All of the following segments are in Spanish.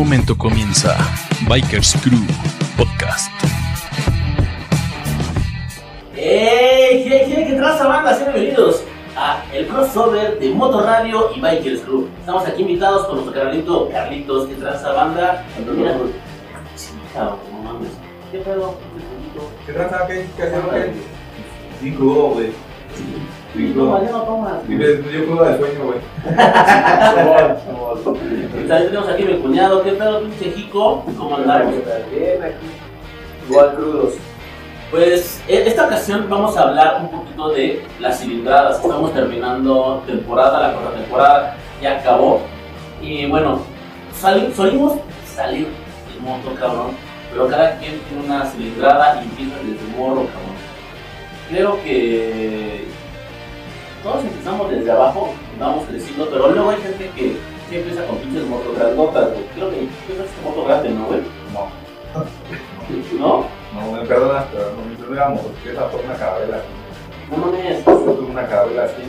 momento comienza Bikers Crew Podcast. ¡Ey! ¿Qué, qué, qué traza banda? Sean bienvenidos a el crossover de Moto Radio y Bikers Crew. Estamos aquí invitados con nuestro carnalito Carlitos, que traza banda. Mira, sí, cabrón, no mames. ¿Qué pedo? ¿Qué tranza? ¿Qué? ¿Qué haces? ¿Qué? Bien crudo, güey. Bien No, no tomas. Y me dio cruda de sueño, güey. Y también tenemos aquí mi cuñado. ¿Qué pedo, pinche Jico? ¿Cómo andamos? Bien, aquí. Igual crudos. Pues en esta ocasión vamos a hablar un poquito de las cilindradas. Estamos terminando temporada, la cuarta temporada ya acabó. Y bueno, sali- solimos salir del moto, cabrón. Pero cada quien tiene una cilindrada y empieza desde morro, cabrón. Creo que todos empezamos desde abajo, vamos creciendo, pero luego hay gente que sí empieza con pinches motos grandotas, güey. Creo que tú eres tu moto grande, ¿no, güey? No. ¿No? No, me perdonas, pero no me tuve motocicleta por una carabela. No mames. Yo tuve una carabela así.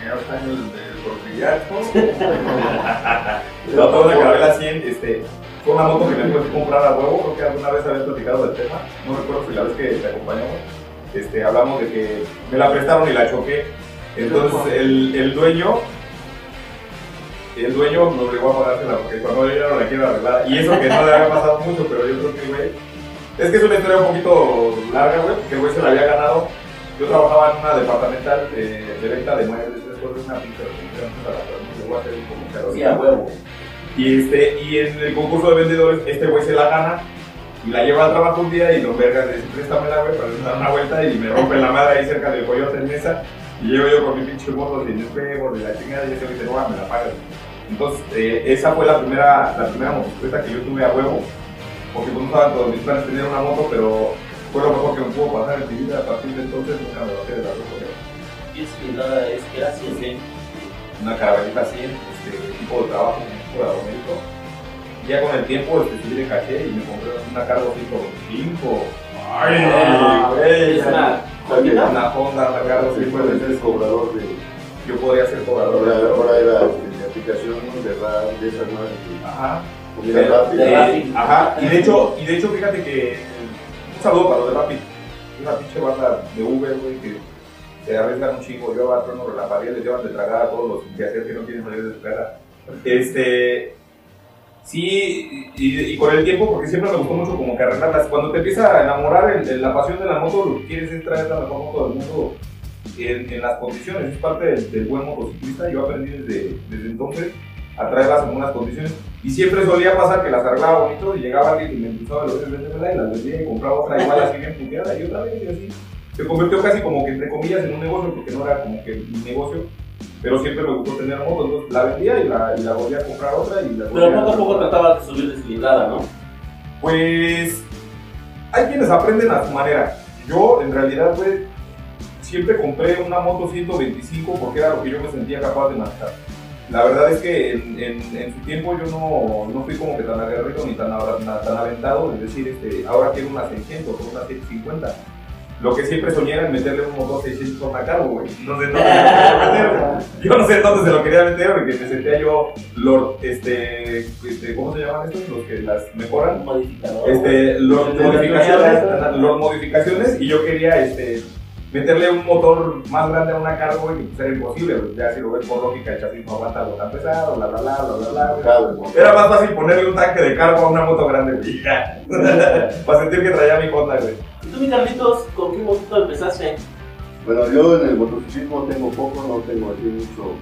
este, En del porfiriato. Yo tuve una carabela 100, este. Fue una moto que me que comprar a huevo, creo que alguna vez había platicado del tema, no recuerdo si la vez que te acompañamos, este, hablamos de que me la prestaron y la choqué, entonces el, el dueño, el dueño me obligó a pagársela porque cuando yo ya no la quiero arreglar, y eso que no le había pasado mucho, pero yo creo que, güey, es que es una historia un poquito larga, güey, porque el güey se la había ganado, yo trabajaba en una departamental de, de venta de muebles, después de una reunión, me voy a hacer comercial Sí, a huevo. y, este, y en el concurso de vendedores, este güey se la gana y la lleva al trabajo un día y don Verga le dice, préstame la güey para dar una vuelta y me rompe la madre ahí cerca del coyote en mesa y llego yo con mi pinche moto sin espejos de la chingada y ese güey dice, no, me la pagas. Entonces, eh, esa fue la primera, la primera motocicleta que yo tuve a huevo, porque pues, no estaban todos mis planes tener una moto, pero fue lo mejor que me pudo pasar en mi vida. A partir de entonces nunca me bajé de la moto. ¿Qué cilindrada es? ¿Qué era? Sí, sí. una caravanita así, este, tipo de trabajo, un tipo de aumento. Ya con el tiempo este, subí de caché y me compré una Cargo 125. ¡Ay, güey! Es una Una, una Honda, una Cargo Sí, puede ser 125. cobrador de. Yo podría ser cobrador. De- ahora era de aplicación de RAP, de esas nuevas de Ajá. comida De- rápida. de Rappi. Ajá. Y de hecho, y de hecho fíjate que un saludo para los de Rappi. Una pinche banda de Uber, güey, que se arriesgan un chingo. Yo a trono la pared les llevan de tragar a todos los que hacer que no quieren salir de su casa. Este. Sí, y, con el tiempo, porque siempre me gustó mucho como que arreglarlas. Cuando te empieza a enamorar el- la pasión de la moto, lo que quieres es traer la mejor moto del mundo en, las condiciones. Es parte del, del buen motociclista. Yo aprendí desde, desde entonces a traerlas en buenas condiciones. Y siempre solía pasar que las arreglaba bonito y llegaba alguien y me impulsaba los vendérmela y las vendía y compraba otra igual así bien puteada y otra vez y así. Se convirtió casi como que entre comillas en un negocio porque no era como que mi negocio, pero siempre me gustó tener moto, entonces la vendía y la, y la volvía a comprar otra y la Pero poco a poco trataba de subir de cilindrada, ¿no? Pues hay quienes aprenden a su manera. Yo en realidad pues siempre compré una moto 125 porque era lo que yo me sentía capaz de manejar. La verdad es que en, en- en su tiempo yo no, no fui como que tan aguerrido ni tan, tan aventado de decir, este, ahora quiero una 600 o una 650. Lo que siempre soñé era meterle un motor 600 a una cargo, güey. No sé dónde se lo quería meter. Yo no sé dónde se lo quería meter porque me sentía yo, Lord, este, este, ¿cómo se llaman estos? Los que las mejoran modificador. este, Sí, modificaciones, los modificaciones y yo quería este, meterle un motor más grande a una cargo y pues era imposible, pues, ya si lo ves por lógica el chasis no aguanta algo tan pesado, bla bla bla bla bla bla. güey. ¿no? Era más fácil ponerle un tanque de cargo a una moto grande, güey, para sentir que traía mi Honda, güey. ¿Y tú, mi Carlitos, con qué motito empezaste? Bueno, yo en el motociclismo tengo poco, no tengo aquí mucho,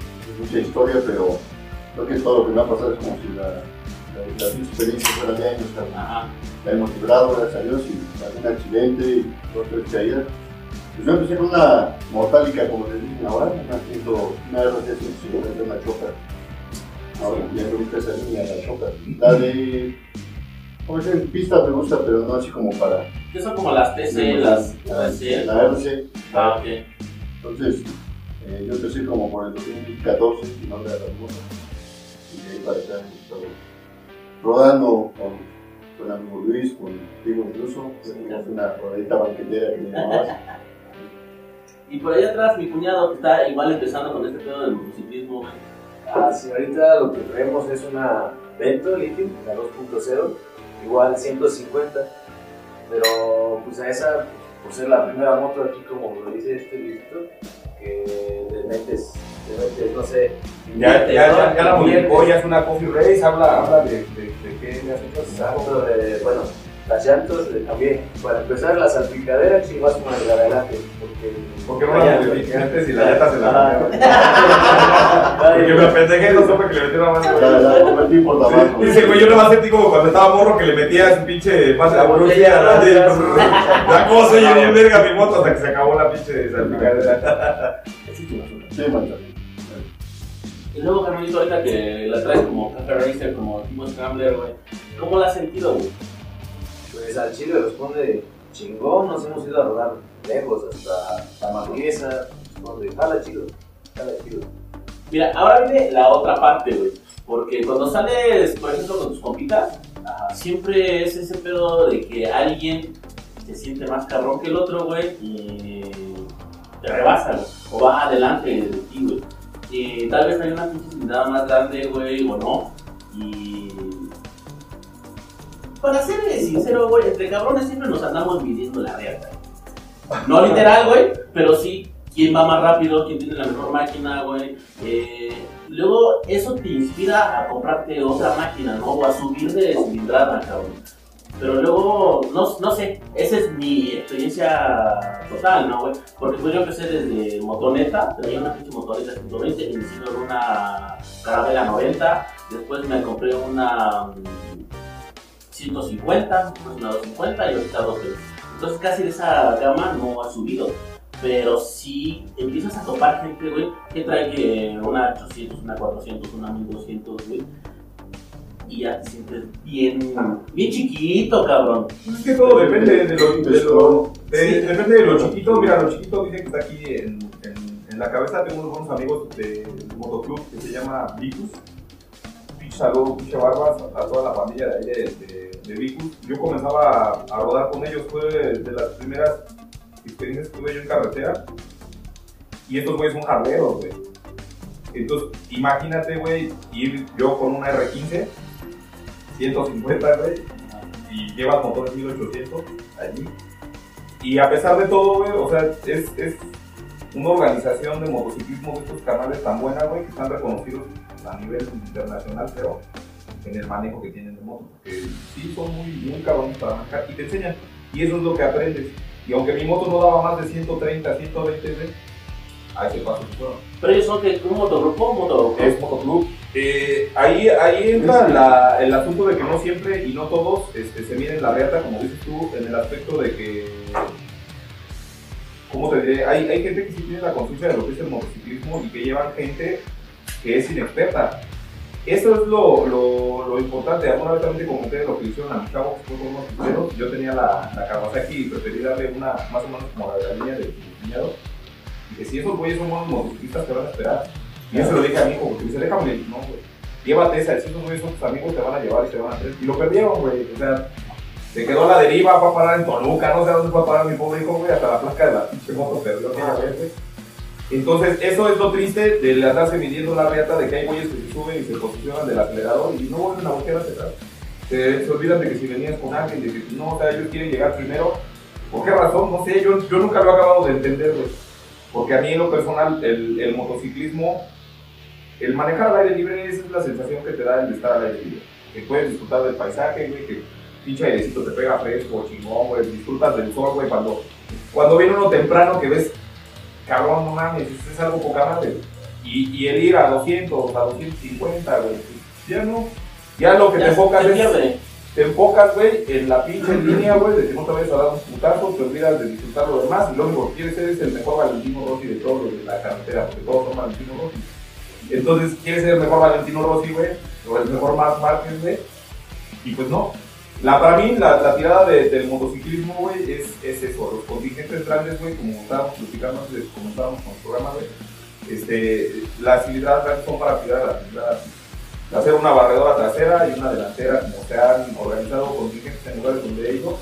mucha historia, pero creo que todo lo que me ha pasado es como si la, la, las experiencias fueran de años. Ajá. la hemos librado, gracias a Dios, y algún accidente y dos tres caídas. Pues yo empecé con una mortálica, como les dicen ahora, una, ciento- una RC 150, una choca. Ahora ya me gusta esa línea, la choca. La de. Como es en pista me gusta, pero no así como para. ¿Qué son como las TC, las RC? La RC. Ah, ok. Entonces, eh, yo empecé como por el 2014, si no me la moto. Y de ahí para acá hemos estado rodando con, con amigo Luis, contigo incluso. Teníamos una rodadita banquetera que le llamabas. Y por ahí atrás, mi cuñado que está igual empezando con este pedo del motociclismo. Ah, sí, ahorita lo que traemos es una Vento Lithium, la 2.0, igual 150. Pero pues a esa, por ser la primera moto aquí, como lo dice este viejito, que le metes, le metes, no sé. Ya, ya, ya, ya la modificó, ya es una coffee race, habla, habla de, de, de qué le has hecho. Exacto, de, bueno, las llantas también. Para empezar, la salpicadera, sí, vas con el de adelante. Porque, no la modifiqué antes y la neta se la Ah. Porque me apendejé, no supe que le metieron más. Dice, güey, yo nomás sentí como cuando estaba morro que le metía su pinche pase botella, la- la cosa, y yo bien verga mi moto hasta que se acabó la pinche salpicadera. Sí. Y luego, Carmelito, ahorita que la traes como Café Racer, como Timo Scrambler, güey, ¿cómo la has sentido, güey? Pues al Chile responde chingón, nos hemos ido a rodar lejos, hasta la Marquesa, donde jala chido, jala chido. Mira, ahora viene la otra parte, güey. Porque cuando sales, por ejemplo, con tus compitas, siempre es ese pedo de que alguien se siente más cabrón que el otro, güey, y te rebasa, güey. O va adelante de ti, güey. Y tal vez hay una pinche más grande, güey, o no. Para ser sincero, güey, entre cabrones siempre nos andamos midiendo la verga. No literal, güey, pero sí quién va más rápido, quién tiene la mejor máquina, güey. Eh, luego eso te inspira a comprarte otra máquina, ¿no? O a subir de cilindrada, cabrón. Pero luego, no, no sé, esa es mi experiencia total, ¿no, güey? Porque pues yo empecé desde motoneta, tenía una pinche motoneta 120, inicié con una Carabela 90, después me compré una mm, 150, después una 250 y ahorita 220. Entonces casi de esa gama no ha subido. Pero si empiezas a topar gente, güey, que trae que una 800, una 400, una 1200, güey. Y ya te sientes bien, bien chiquito, cabrón. Es que todo depende de lo, de lo- de- depende de lo chiquito. Mira, lo chiquito dice que está aquí en, en, en la cabeza. Tengo unos buenos amigos del motoclub que se llama Vicus. Saludo, pinche barbas a toda la pandilla de ahí de, de, Vicus. Yo comenzaba a, rodar con ellos, fue de, las primeras experiencias que tuve yo en carretera. Y estos güeyes son jarleros, güey. Entonces, imagínate, güey, ir yo con una R15, 150, güey, y llevas motores 1800 allí. Y a pesar de todo, güey, o sea, es, es una organización de motociclismo de estos canales tan buena, güey, que están reconocidos a nivel internacional, pero en el manejo que tienen de moto, porque sí son muy, muy cabrones para manejar y te enseñan. Y eso es lo que aprendes. Y aunque mi moto no daba más de 130, 120, güey, a ese paso se fueron. Pero ellos son que un motogrupo, un motoclub. Es motoclub. Eh, ahí, ahí entra la- el asunto de que no siempre y no todos este, se miden la reata, como dices tú, en el aspecto de que. ¿Cómo te diré? Hay, hay gente que sí tiene la conciencia de lo que es el motociclismo y que llevan gente que es inexperta. Eso es lo, lo, lo importante. Alguna vez también te comenté lo que hicieron a mi que fue con unos pisteros. Yo tenía la, la Kawasaki y preferí darle una más o menos como la la línea de diseñado. Y que si esos güeyes son buenos motociclistas, te van a esperar. Y yo se lo dije a mi hijo, porque me dice, déjame, no, güey. Llévate esa, si esos güeyes son tus amigos, te van a llevar y te van a hacer. Y lo perdieron, güey. O sea, se quedó a la deriva, fue a parar en Toluca, no sé dónde fue a parar mi pobre hijo, güey, hasta la placa de la pinche moto perdió güey. Entonces, eso es lo triste de andarse midiendo la reata de que hay güeyes que se suben y se posicionan del acelerador y no vuelven a voltear hacia atrás. Se, olvidan de que si venías con alguien, de que no, o sea, ellos quieren llegar primero. ¿Por qué razón? No sé, yo, yo nunca lo he acabado de entender, güey. Porque a mí en lo personal, el, el motociclismo, el manejar al aire libre, esa es la sensación que te da el estar al aire libre. Que puedes disfrutar del paisaje, güey, que pinche airecito te pega fresco, chingón, güey, disfrutas del sol, güey, cuando, cuando viene uno temprano que ves, cabrón, no mames, es algo poca madre. Y, y el ir a 200, a 250, güey, pues, ya no, ya lo que te enfocas es pierde. te enfocas, güey, en la pinche línea, güey, de que no te vayas a dar un putazo, te olvidas de disfrutar lo demás y lo único que quieres ser es el mejor Valentino Rossi de todos los de la carretera, porque todos son Valentino Rossi. Entonces, quieres ser el mejor Valentino Rossi, güey, o el mejor Marc Márquez, güey, y pues no. La, para mí, la, tirada de- del motociclismo, güey, es, es eso, los contingentes grandes, güey, como estábamos platicando antes de que comenzábamos con el programa, güey, este, las cilindradas grandes son para tirar las cilindradas hacer una barredora trasera y una delantera, como se han organizado contingentes en lugares donde he ido.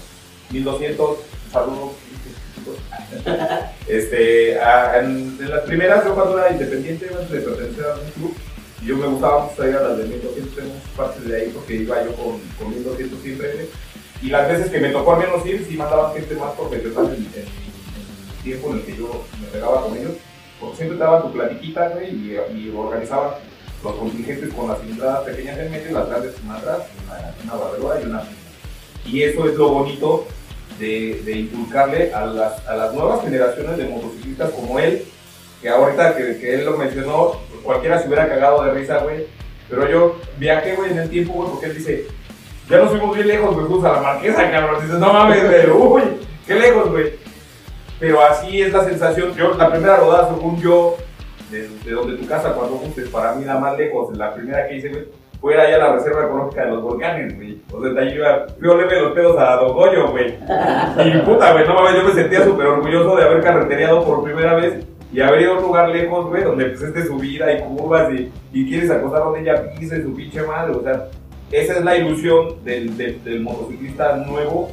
1200, saludos. Este, a- en, en las primeras, yo cuando era independiente, antes de pertenecer a un club, Yo me gustaba mucho traer a las de 1200, tengo muchas partes de ahí porque iba yo con, con 1200 siempre. Y las veces que me tocó al menos ir, sí mandaban gente más profesional en, en- en el tiempo en el que yo me pegaba con ellos. Porque siempre daban tu platiquita, y, y organizaban los contingentes con las cilindradas pequeñas en medio las grandes en atrás, una, una y una. Y eso es lo bonito de, de inculcarle a las, a las nuevas generaciones de motociclistas como él, que ahorita que, que él lo mencionó, cualquiera se hubiera cagado de risa, güey. Pero yo viajé, güey, en el tiempo, güey, porque él dice, ya nos fuimos bien lejos, güey, fuimos a la marquesa, cabrón. Dices, no mames, güey, uy, qué lejos, güey. Pero así es la sensación. Yo, la primera rodada, según yo, de, de donde tu casa, cuando gustes, para mí la más lejos, la primera que hice, güey, fue allá a la Reserva Ecológica de los Volcanes, güey. O sea, de ahí iba, a olerle los pedos a Don Goyo, güey. Y puta, güey, no mames, yo me sentía súper orgulloso de haber carretereado por primera vez y ido a un lugar lejos, güey, donde pues es de subida y curvas y, y quieres acostar donde ella pise su pinche madre, o sea, esa es la ilusión del, del, del motociclista nuevo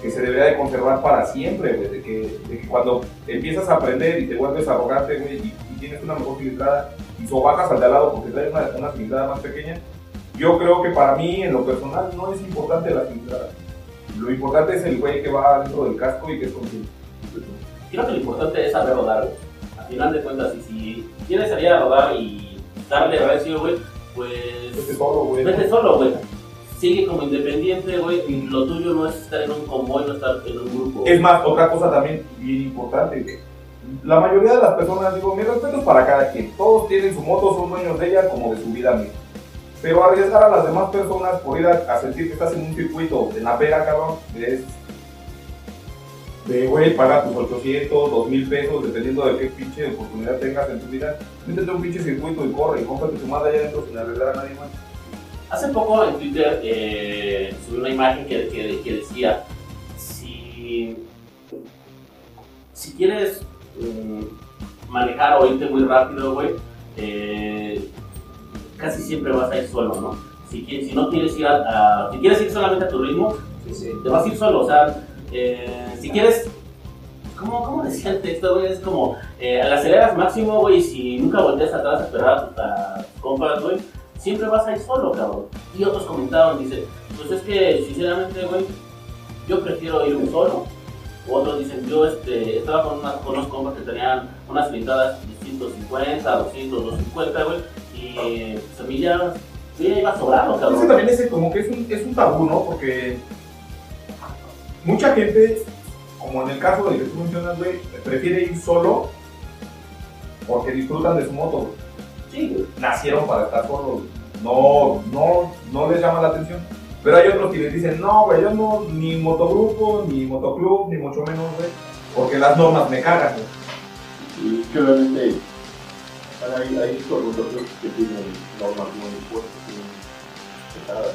que se debería de conservar para siempre, güey, de que, de que cuando empiezas a aprender y te vuelves arrogante, güey, y, y tienes una mejor cilindrada y sobajas al de al lado porque traes una, una cilindrada más pequeña, yo creo que para mí, en lo personal, no es importante la cilindrada. Lo importante es el güey que va dentro del casco y que es consciente. Creo que lo importante es saber rodar, final de cuentas, y si quieres salir a rodar y darle recio, güey, pues Vete solo, güey. vete solo, güey. Sigue como independiente, güey. y Lo tuyo no es estar en un convoy, no estar en un grupo. Es más, otra cosa también bien importante, güey. La mayoría de las personas, digo, mi respeto es para cada quien. Todos tienen su moto, son dueños de ella como de su vida misma. Pero arriesgar a las demás personas por ir a, a sentir que estás en un circuito de la pera, cabrón, es de, güey, paga tus 800, 2000 pesos, dependiendo de qué pinche oportunidad tengas en tu vida. Métete a un pinche circuito y corre y cómprate tu madre allá adentro sin arriesgar a nadie más. Hace poco en Twitter eh, subí una imagen que, que- que decía, si, si quieres mm, manejar o irte muy rápido, güey, eh, casi siempre vas a ir solo, ¿no? Si, qui- si no quieres ir a, a- si quieres ir solamente a tu ritmo, Sí, sí. te vas a ir solo, o sea, eh, si quieres, ¿cómo, cómo decía el texto, güey? Es como, eh, al aceleras máximo, güey, si nunca volteas atrás a esperar a tus- compas, güey, siempre vas a ir solo, cabrón. Y otros comentaron, dice, pues es que, sinceramente, güey, yo prefiero irme solo. Otros dicen, yo este, estaba con, unas, con unos compas que tenían unas cilindradas de 150, 200, 250, güey, y pues a mí ya, ya iba sobrado, cabrón. también es como que es un, es un tabú, ¿no? Porque mucha gente, como en el caso del que tú mencionas, güey, prefiere ir solo porque disfrutan de su moto. güey. Sí, güey. Nacieron para estar solos. No, no, no les llama la atención. Pero hay otros que les dicen, no, güey, yo no, ni motogrupo, ni motoclub, ni mucho menos, güey, porque las normas me cagan, güey. Y que obviamente hay, hay motoclubs que tienen normas muy fuertes, muy pesadas.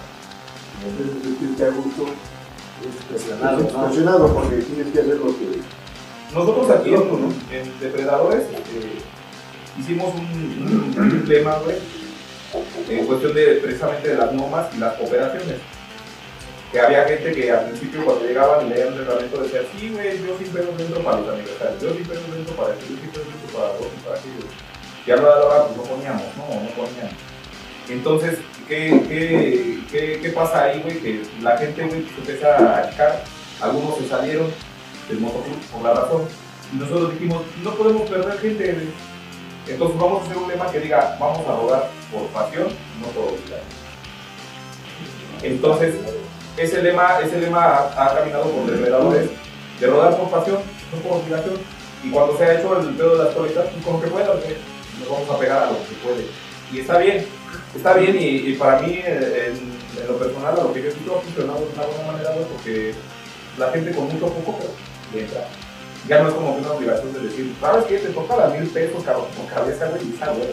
Entonces sentirte a gusto Es presionado, es ¿no? presionado porque tienes que hacer lo que Nosotros aquí en, en Depredadores eh, hicimos un, un, un tema, güey, en cuestión de precisamente de las normas y las cooperaciones. Que había gente que al principio cuando llegaban y leían el reglamento decía, sí, güey, yo sí pedo dentro para los aniversarios, yo sí pedo dentro para esto, yo sí pedo dentro para y para aquello. Y a la hora, pues no poníamos, no, no poníamos. Entonces, ¿qué, qué, qué, pasa ahí, güey? Que la gente, güey, se empieza a achicar, algunos se salieron del motoclub por la razón, y nosotros dijimos, no podemos perder gente. Entonces vamos a hacer un lema que diga, vamos a rodar por pasión, no por obligación. Entonces, ese lema, ese lema ha, caminado por depredadores de rodar por pasión, no por obligación. Y cuando se ha hecho el pedo de las coletas, pues con que pueda, güey, nos vamos a pegar a lo que puede. Y está bien, está bien, y, y para mí, eh, en, en lo personal, a lo que yo he visto ha funcionado de una buena manera, güey, porque la gente con mucho poco, pero le entra. Ya no es como que una obligación de decir, ¿sabes qué? Te toca las mil pesos por cabeza, güey, y güey.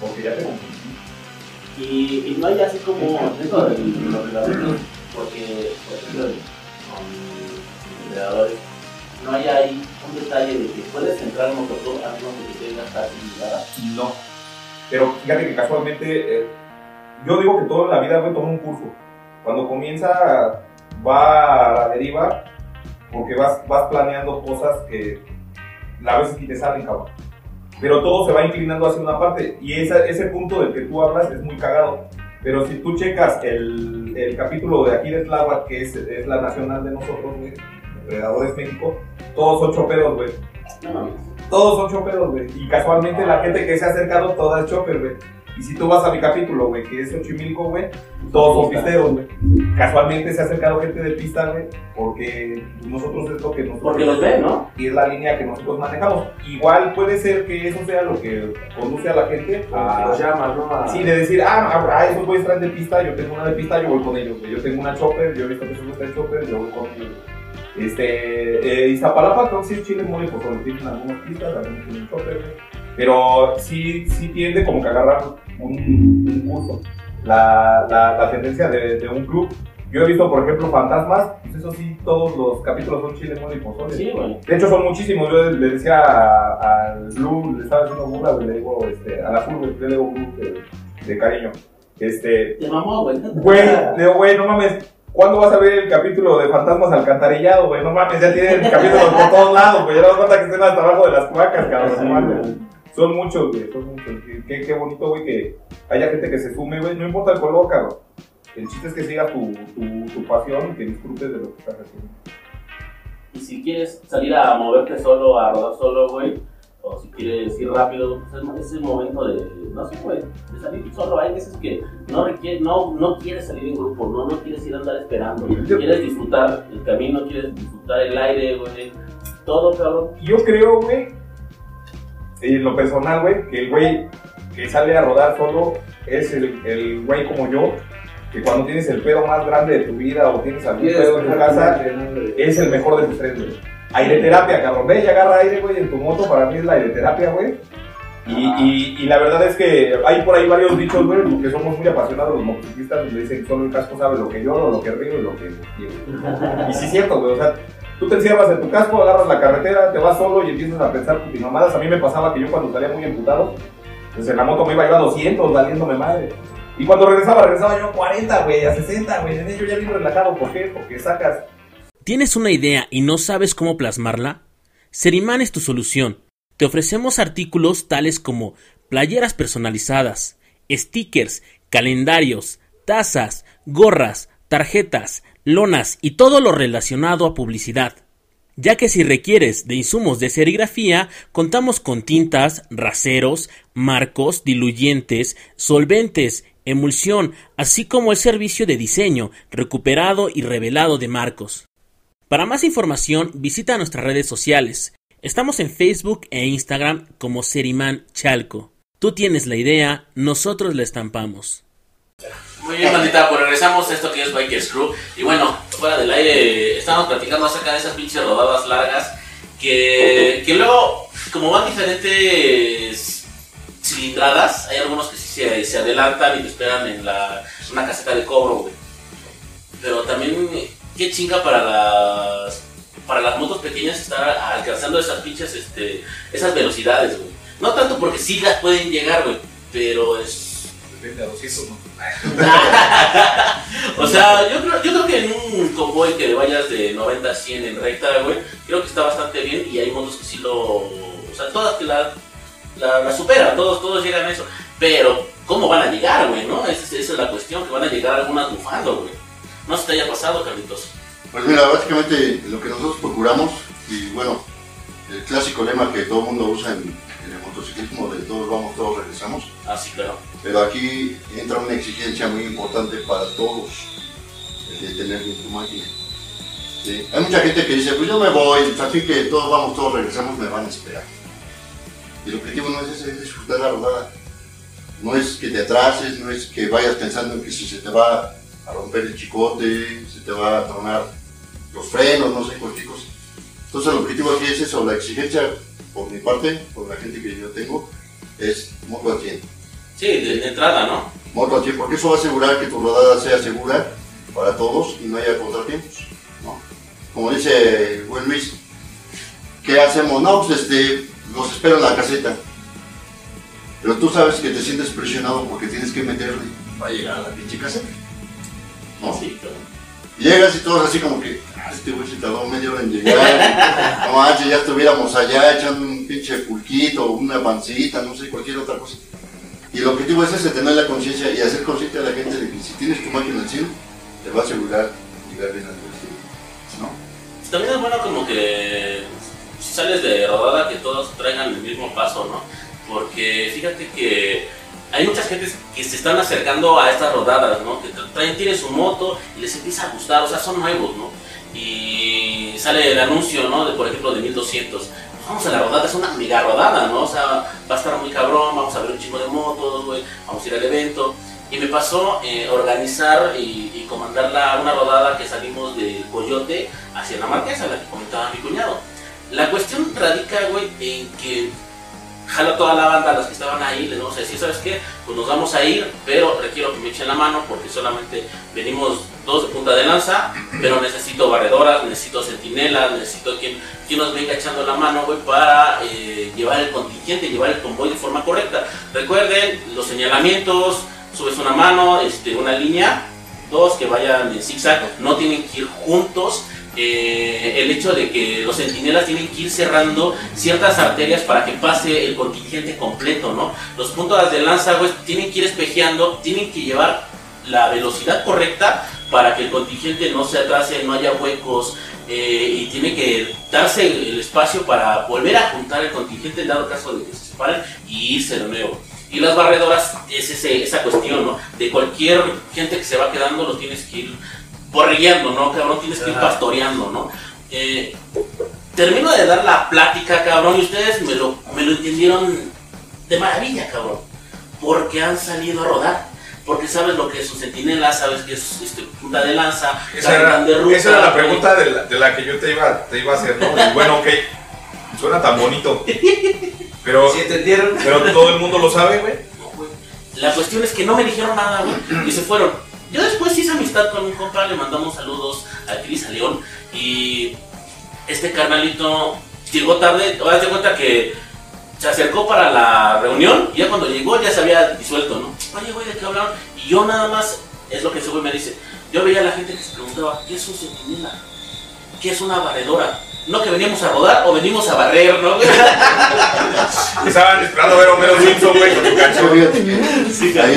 Porque ya te confundí. Y, y no hay así como dentro de los reglamentos, porque, por ejemplo, con no hay ahí un detalle de que puedes entrar en motoclub a menos de que tengas facilitada. No. Pero fíjate que casualmente, eh, yo digo que todo en la vida, güey, toma un curso. Cuando comienza, va a la deriva, porque vas, vas planeando cosas que a veces ni te salen, cabrón. pero todo se va inclinando hacia una parte. Y esa, ese punto del que tú hablas es muy cagado. Pero si tú checas el, el capítulo de aquí de que es, es la nacional de nosotros, güey, Depredadores México, todos son choperos, güey. No mames. Todos son choperos, güey. Y casualmente la gente que se ha acercado, toda es chopper, güey. Y si tú vas a mi capítulo, güey, que es Xochimilco, güey, todos son pisteros, güey. Casualmente se ha acercado gente de pista, güey, porque nosotros es lo que nosotros... Porque los ven, ¿no? Y es la línea que nosotros manejamos. Igual puede ser que eso sea lo que conduce a la gente a... Los llamas, ¿no? A- Sí, de decir, ah, ah, ah, esos güeyes traen de pista, yo tengo una de pista, yo voy con ellos. güey. Yo tengo una chopper, yo he visto que esos güeyes traen chopper, yo voy con ellos. Este, eh, Iztapalapa creo que sí es Chile mole, solo tienen algunas pistas, algunos tienen güey. Pero sí, sí tiende como que a agarrar un, curso. La, la, la tendencia de, de un club. Yo he visto, por ejemplo, Fantasmas, pues eso sí, todos los capítulos son Chile mole y pozole. Sí, güey. De hecho, son muchísimos. Yo le decía a- al Blue, le estaba haciendo burla, le digo, este, a la Full, le digo Blue de, de cariño. Este, Te mamó, güey. güey, le digo, güey, no mames, ¿cuándo vas a ver el capítulo de Fantasmas Alcantarillado, güey? No mames, ya tienen capítulos por todos lados, güey. Ya no cuenta que estén hasta abajo de las cloacas, cabrón. Son muchos, güey, son muchos. Qué, qué- bonito, güey, que haya gente que se sume, güey. No importa el color, cabrón. El chiste es que sigas tu, tu, tu pasión y que disfrutes de lo que estás haciendo. Y si quieres salir a moverte solo, a rodar solo, güey, o si quieres ir rápido, pues es, el momento de, no sé, güey, de salir solo. Hay veces que no, requiere, no, no quieres salir en grupo, no, no quieres ir a andar esperando. Yo- Quieres disfrutar el camino, quieres disfrutar el aire, güey. Todo, cabrón. Yo creo, güey, en lo personal, güey, que el güey que sale a rodar solo es el, el güey como yo, que cuando tienes el pedo más grande de tu vida o tienes algún pedo en tu casa, es el mejor de tus tres, güey. Aire terapia, cabrón. Ve y agarra aire, güey, en tu moto. Para mí es la aire terapia, güey. Y, y, y la verdad es que hay por ahí varios dichos, güey, porque somos muy apasionados los motociclistas. Nos dicen solo el casco sabe lo que lloro, lo que río y lo que quiero. Y sí es cierto, güey. O sea, tú te encierras en tu casco, agarras la carretera, te vas solo y empiezas a pensar putimamadas. A mí me pasaba que yo cuando salía muy emputado, pues en la moto me iba a ir a 200, valiéndome madre. Y cuando regresaba, regresaba yo a 40, güey, a 60, güey. En ello ya bien relajado. ¿Por qué? Porque sacas ¿Tienes una idea y no sabes cómo plasmarla? Seriman es tu solución. Te ofrecemos artículos tales como playeras personalizadas, stickers, calendarios, tazas, gorras, tarjetas, lonas y todo lo relacionado a publicidad. Ya que si requieres de insumos de serigrafía, contamos con tintas, raseros, marcos, diluyentes, solventes, emulsión, así como el servicio de diseño, recuperado y revelado de marcos. Para más información, visita nuestras redes sociales. Estamos en Facebook e Instagram como Seriman Chalco. Tú tienes la idea, nosotros la estampamos. Muy bien, bandita, pues regresamos a esto que es Bikers Crew. Y bueno, fuera del aire, estábamos platicando acerca de esas pinches rodadas largas que, que luego, como van diferentes cilindradas, hay algunos que sí se, se adelantan y te esperan en la, una caseta de cobro, güey. Pero también, qué chinga para las para las motos pequeñas estar alcanzando esas pinches, este, esas velocidades, güey. No tanto porque sí las pueden llegar, güey, pero es Depende a 200, ¿no? o sea, yo creo, yo creo que en un convoy que vayas de 90 a 100 en recta, güey, creo que está bastante bien y hay motos que sí lo... O sea, todas que la, la, la superan, todos, todos llegan a eso. Pero, ¿cómo van a llegar, güey, no? Esa, es- esa es la cuestión, que van a llegar algunas bufando, güey. No se te haya pasado, Carlitos. Pues mira, básicamente lo que nosotros procuramos, y bueno, el clásico lema que todo el mundo usa en, en el motociclismo, de todos vamos, todos regresamos, Ah, sí, claro. pero aquí entra una exigencia muy importante para todos, el de tener bien tu máquina. Sí, Hay mucha gente que dice, pues yo me voy, así que todos vamos, todos regresamos, me van a esperar. Y el objetivo no es ese, es disfrutar la rodada. No es que te atrases, no es que vayas pensando en que si se te va a romper el chicote, se te va a tronar los frenos, no sé, cualquier cosa. Entonces el objetivo aquí es eso, la exigencia por mi parte, por la gente que yo tengo, es moto al 100. Sí, de, de entrada, ¿no? Moto al 100, porque eso va a asegurar que tu rodada sea segura para todos y no haya contratiempos. ¿no? Como dice el buen Luis, ¿qué hacemos? No, pues este, los espero en la caseta. Pero tú sabes que te sientes presionado porque tienes que meterle para llegar a la pinche caseta. ¿No? Sí, claro. Llegas y todos así como que, "Ah, este güey se tardó media hora en llegar. no manches, ya estuviéramos allá echando un pinche pulquito, una pancita, no sé, cualquier otra cosa. Y el objetivo es ese, tener la conciencia y hacer consciente a la gente de que si tienes tu máquina al 100, te va a asegurar llegar bien al destino. ¿No? También es bueno como que si sales de rodada que todos traigan el mismo paso, ¿no? Porque fíjate que hay muchas gentes que se están acercando a estas rodadas, ¿no? Que traen, tienen su moto y les empieza a gustar, o sea, son nuevos, ¿no? Y sale el anuncio, ¿no? De, por ejemplo, de 1200. Vamos a la rodada, es una mega rodada, ¿no? O sea, va a estar muy cabrón, vamos a ver un chingo de motos, güey, vamos a ir al evento. Y me pasó eh, organizar y, y comandar la, una rodada que salimos del Coyote hacia la Marquesa, la que comentaba mi cuñado. La cuestión radica, güey, en que jalo toda la banda, los que estaban ahí, les vamos a decir, ¿sabes qué? Pues nos vamos a ir, pero requiero que me echen la mano porque solamente venimos dos de punta de lanza, pero necesito barredoras, necesito centinelas, necesito quien, quien nos venga echando la mano, güey, para eh, llevar el contingente, llevar el convoy de forma correcta. Recuerden los señalamientos, subes una mano, este, una línea, dos que vayan en zigzag, no tienen que ir juntos, eh, el hecho de que los centinelas tienen que ir cerrando ciertas arterias para que pase el contingente completo, ¿no? Los puntos de lanza, güey, tienen que ir espejeando, tienen que llevar la velocidad correcta para que el contingente no se atrase, no haya huecos eh, y tiene que darse el espacio para volver a juntar el contingente en dado caso de que se separen y irse de nuevo. Y las barredoras es ese- esa cuestión, ¿no? De cualquier gente que se va quedando, lo tienes que ir borregueando, ¿no? Cabrón, tienes que ir pastoreando, ¿no? Eh, termino de dar la plática, cabrón, y ustedes me lo, me lo entendieron de maravilla, cabrón. Porque han salido a rodar. Porque sabes lo que es un centinela, sabes que es este, punta de lanza, Esa era, de ruta, esa era la pregunta de la, de la que yo te iba, te iba a hacer, ¿no? Y bueno, ok, suena tan bonito. Pero, ¿Sí entendieron? pero todo el mundo lo sabe, güey. No, güey. La cuestión es que no me dijeron nada, güey, y se fueron. Yo después hice amistad con un compa, le mandamos saludos a Cris, a León, y este carnalito llegó tarde, ahora te cuenta que se acercó para la reunión, y ya cuando llegó ya se había disuelto, ¿no? Oye, güey, ¿de qué hablaron? Y yo nada más, es lo que ese güey me dice, yo veía a la gente que se preguntaba, ¿qué es un centinela? ¿Qué es una barredora? No que veníamos a rodar o venimos a barrer, ¿no? güey? Estaban esperando a ver a Homero Simpson, güey, con canción. fíjate. Sí, Ahí,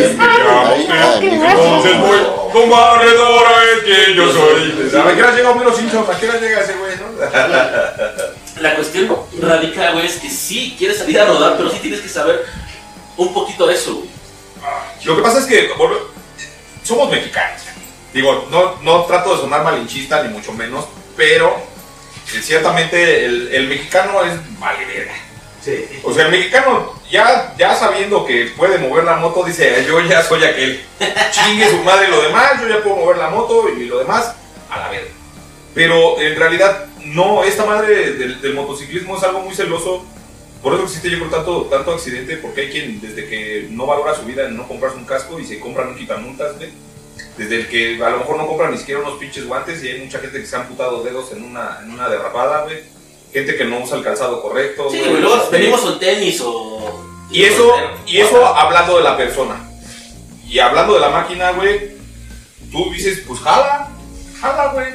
güey, con barredora es que yo soy. ¿A qué hora llega Homero Simpson? ¿A qué hora llega ese güey, no? La cuestión radical, güey, es que sí quieres salir a rodar, pero sí tienes que saber un poquito de eso, güey. Lo que pasa es que somos mexicanos. Digo, no, no trato de sonar malinchista, ni mucho menos, pero ciertamente el, el mexicano es vale verga. Sí. O sea, el mexicano, ya, ya sabiendo que puede mover la moto, dice, yo ya soy aquel. Chingue su madre lo demás, yo ya puedo mover la moto y lo demás, a la verga. Pero en realidad, no, esta madre del, del motociclismo es algo muy celoso. Por eso existe, yo creo, tanto, tanto accidente, porque hay quien, desde que no valora su vida en no comprarse un casco y se compran un quitamultas, güey. Desde el que a lo mejor no compran ni siquiera unos pinches guantes y hay mucha gente que se ha amputado dedos en una, en una derrapada, güey. Gente que no usa el calzado correcto. Sí, güey. luego Este, venimos con tenis o... y eso, y eso hablando de la persona. Y hablando de la máquina, güey, tú dices, pues jala, jala, güey.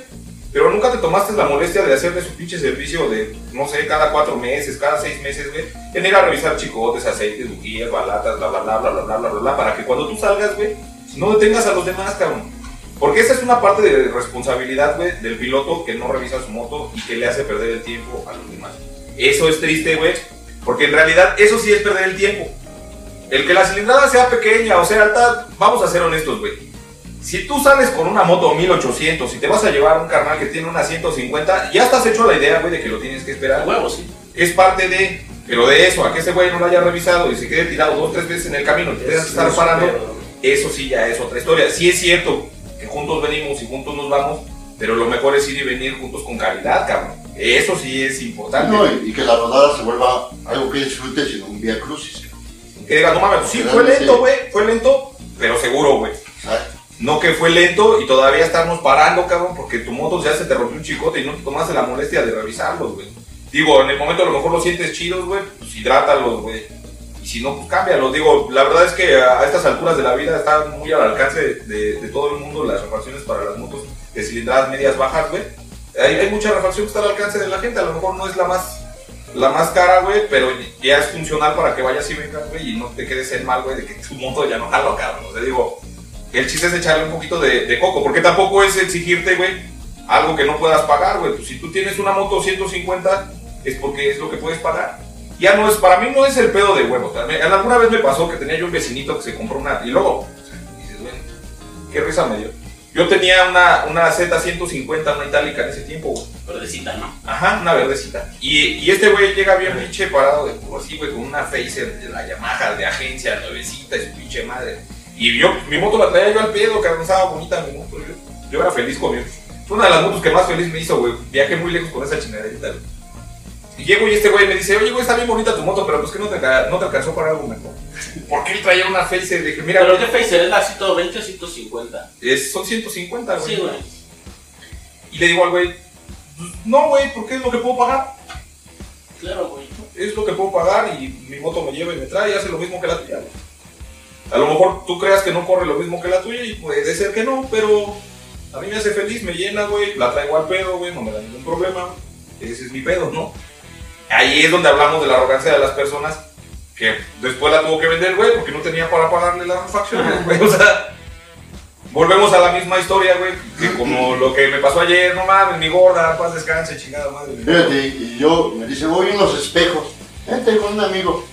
Pero nunca te tomaste la molestia de hacerle su pinche servicio de, no sé, cada cuatro meses, cada seis meses, güey. En ir a revisar chicotes, aceites, bujías, balatas, bla, bla, bla, bla, bla, bla, bla, bla, para que cuando tú salgas, güey, no detengas a los demás, cabrón. Porque esa es una parte de responsabilidad, güey, del piloto que no revisa su moto y que le hace perder el tiempo a los demás. Eso es triste, güey, porque en realidad eso sí es perder el tiempo. El que la cilindrada sea pequeña o sea alta, vamos a ser honestos, güey. Si tú sales con una moto 1800 y te vas a llevar un carnal que tiene una 150, ya estás hecho la idea, güey, de que lo tienes que esperar. huevo, sí. Es parte de, pero de eso, a que ese güey no lo haya revisado y se quede tirado dos tres veces en el camino y te estar parando, eso sí ya es otra historia. Sí es cierto que juntos venimos y juntos nos vamos, pero lo mejor es ir y venir juntos con calidad, cabrón. Eso sí es importante. No, y, y que la rodada se vuelva algo que disfrutes sino un vía crucis. Que digas, no mames, sí, fue lento, güey, fue lento, pero seguro, güey. No que fue lento y todavía estamos parando, cabrón, porque tu moto ya se te rompió un chicote y no te tomaste la molestia de revisarlos, güey. Digo, en el momento a lo mejor los sientes chidos, güey, pues hidrátalos, güey. Y si no, pues cámbialos. Digo, la verdad es que a estas alturas de la vida está muy al alcance de, de- todo el mundo las refacciones para las motos de cilindradas medias bajas, güey. Hay, hay mucha refacción que está al alcance de la gente, a lo mejor no es la más la más cara, güey, pero ya es funcional para que vayas y vengas, güey, y no te quedes en mal, güey, de que tu moto ya no jala, cabrón. O sea, digo, el chiste es echarle un poquito de, de coco, porque tampoco es exigirte, güey, algo que no puedas pagar, güey. Pues si tú tienes una moto 150, es porque es lo que puedes pagar. Ya no es, para mí no es el pedo de. También- Alguna vez me pasó que tenía yo un vecinito que se compró una, y luego, dices, bueno, qué risa me dio. Yo tenía una, una Z150, una itálica en ese tiempo, güey. Verdecita, ¿no? Ajá, una verdecita. Y, y este güey llega bien pinche parado de culo así, güey, con una Facer de la Yamaha de agencia, nuevecita, y su pinche madre. Y yo, mi moto la traía yo al pedo, que estaba bonita mi moto. Yo, yo era feliz con él. Fue una de las motos que más feliz me hizo, güey. Viajé muy lejos con esa chingaderita, güey. Y llego y este güey me dice, oye, güey, está bien bonita tu moto, pero pues que no te, no te alcanzó para algo mejor. Porque él traía una Facer, dije, mira, Pero güey, ¿qué Facer es la 120 o 150? es- son 150, güey. Sí, güey. Y le digo al güey, "Pues, no, güey, porque es lo que puedo pagar. Claro, güey. es lo que puedo pagar y mi moto me lleva y me trae y hace lo mismo que la tuya. güey. A lo mejor tú creas que no corre lo mismo que la tuya y puede ser que no, pero a mí me hace feliz, me llena, güey, la traigo al pedo, güey, no me da ningún problema. Ese es mi pedo, ¿no? Ahí es donde hablamos de la arrogancia de las personas que después la tuvo que vender, güey, porque no tenía para pagarle las refacciones, güey. O sea, volvemos a la misma historia, güey, que como lo que me pasó ayer, no mames, mi gorda, paz descanse, chingada madre. Fíjate, y yo me dice, voy a unos espejos. Vente con un amigo.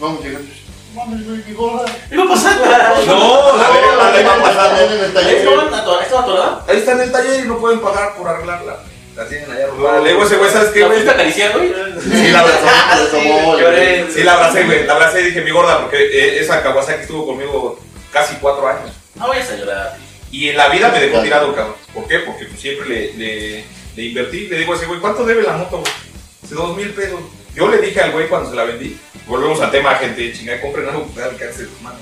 Vamos llegando. Mames, güey, mi gorda. ¿Qué va a pasar? No, a ver, a ver, vamos a ver en el taller. ¿Estaban ator- ¿Estaban atoradas? Ahí está en el taller y no pueden pagar por arreglarla. La tienen allá arrugada. Le digo a ese güey, ¿sabes qué, ¿La güey? fuiste a acariciar, güey? Sí, la abrazó. Le tomó, lloré. Sí, la abracé, güey. La abracé y dije, mi gorda, porque eh, esa Kawasaki estuvo conmigo casi cuatro años. No vayas a llorar. Y en la vida me dejó tirado, cabrón. ¿Por qué? Porque pues, siempre le, le, le invertí. Le digo a ese güey, ¿cuánto debe la moto, güey? Hace dos mil pesos. Yo le dije al güey cuando se la vendí, volvemos al tema, gente, chingada, compren algo que al alcance de tus manos.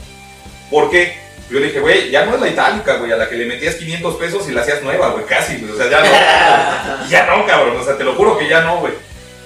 ¿Por qué? Yo le dije, güey, ya no es la itálica, güey, a la que le metías 500 pesos y la hacías nueva, güey, casi, güey. O sea, ya no. ya no, cabrón. O sea, te lo juro que ya no, güey.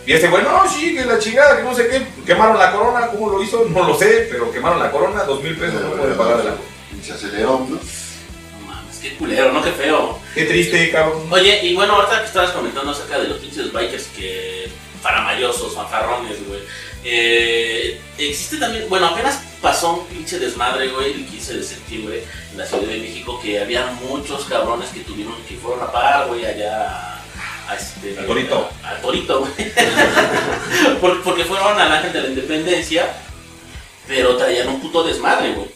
Y ese güey, no, sí, que la chingada, que no sé qué. Quemaron la corona, ¿cómo lo hizo? No lo sé, pero quemaron la corona, dos mil pesos, no puede pagarla. Y se aceleró, ¿no? No mames, qué culero, ¿no? Qué feo. Qué triste, cabrón. Oye, y bueno, ahorita que estabas comentando acerca de los pinches bikers que faramayosos, fanfarrones, güey. Eh, existe también, bueno, apenas pasó un pinche desmadre, güey, el 15 de septiembre en la Ciudad de México que había muchos cabrones que tuvieron, que fueron a parar, güey, allá a, a este, Al Torito. a- Al Torito, güey. Por- porque fueron al Ángel de la Independencia, pero traían un puto desmadre, güey.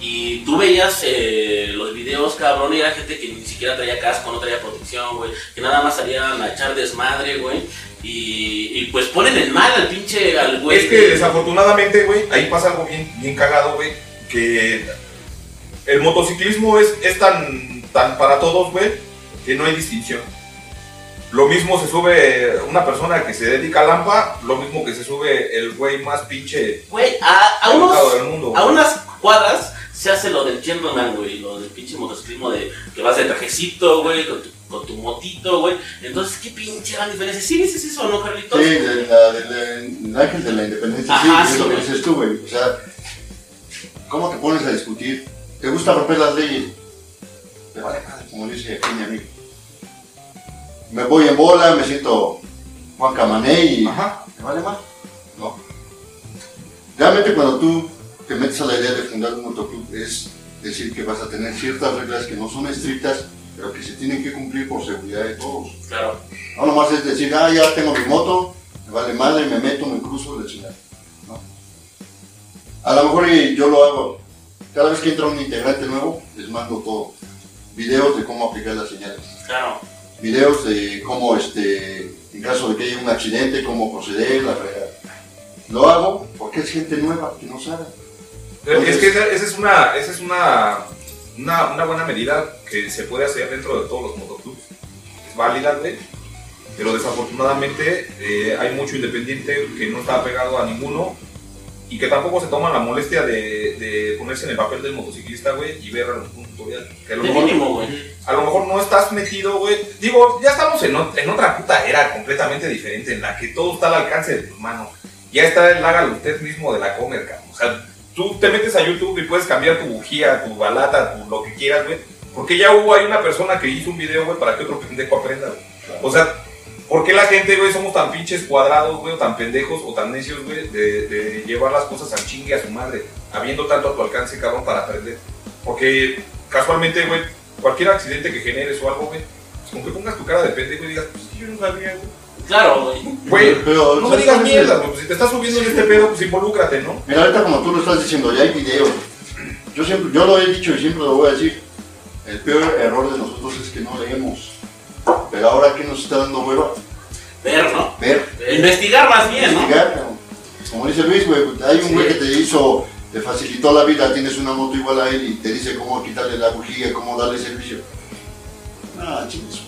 Y tú veías eh, los videos, cabrón, y era gente que ni siquiera traía casco, no traía protección, güey. Que nada más salían a echar desmadre, güey. Y, y pues ponen en mal al pinche, al güey. Es que desafortunadamente, güey, ahí pasa algo bien, bien cagado, güey, que el motociclismo es, es tan, tan para todos, güey, que no hay distinción. Lo mismo se sube una persona que se dedica a lampa, lo mismo que se sube el güey más pinche Güey, a, a unos... educado del mundo. A unas cuadras se hace lo del gentleman, güey, lo del pinche motociclismo de que vas de trajecito, güey, con tu, con tu motito, güey. Entonces, ¿qué pinche gran diferencia? ¿Sí dices eso, no, Carlitos? Sí, de la, de la- el ángel de la independencia, Ajá, sí, es lo que dices tú, güey. O sea, ¿cómo te pones a discutir? ¿Te gusta romper las leyes? Te vale madre, como dice aquí mi amigo. Me voy en bola, me siento Juan Camané y... Ajá. ¿Te vale más? No. Realmente cuando tú te metes a la idea de fundar un motoclub es decir que vas a tener ciertas reglas que no son estrictas, pero que se tienen que cumplir por seguridad de todos. Claro. No nomás es decir, ah, ya tengo mi moto, me vale madre, me meto, me cruzo, la chingada. No. A lo mejor yo lo hago. Cada vez que entra un integrante nuevo, les mando todo. Videos de cómo aplicar las señales. Claro. Videos de cómo, este, en caso de que haya un accidente, cómo proceder, la fregada. Lo hago porque es gente nueva que no sabe. Es que esa, esa es una, esa es una, una, una buena medida que se puede hacer dentro de todos los motoclubs. Es válida, güey, pero desafortunadamente eh, hay mucho independiente que no está pegado a ninguno y que tampoco se toman la molestia de, de ponerse en el papel del motociclista, güey, y ver un tutorial. Que a lo mejor- mínimo, güey. a lo mejor no estás metido, güey. Digo, ya estamos en, en otra puta era completamente diferente, en la que todo está al alcance de tus manos. Ya está el hágalo usted mismo de la comer, cabrón. O sea, tú te metes a YouTube y puedes cambiar tu bujía, tu balata, tu, lo que quieras, güey. Porque ya hubo, hay una persona que hizo un video, güey, para que otro pendejo aprenda, güey. O sea, ¿Por qué la gente, güey, somos tan pinches cuadrados, güey, o tan pendejos o tan necios, güey, de, de llevar las cosas al chingue a su madre, habiendo tanto a tu alcance, cabrón, para aprender? Porque casualmente, güey, cualquier accidente que generes o algo, güey, pues con que pongas tu cara de pendejo y digas, pues yo no sabía, güey. Claro, güey. Güey, Pero, no me ¿sabes digas mierda, güey, pues si te estás subiendo en este pedo, pues involúcrate, ¿no? Mira, ahorita como tú lo estás diciendo, ya hay videos. Yo siempre, yo lo he dicho y siempre lo voy a decir. El peor error de nosotros es que no leemos. Pero ahora, ¿qué nos está dando hueva? Ver, ¿no? Ver, Investigar más bien, ¿no? investigar. cabrón. Como dice Luis, güey, hay un güey que te hizo, te facilitó la vida, tienes una moto igual a él y te dice cómo quitarle la bujía, cómo darle servicio. Ah, chicos,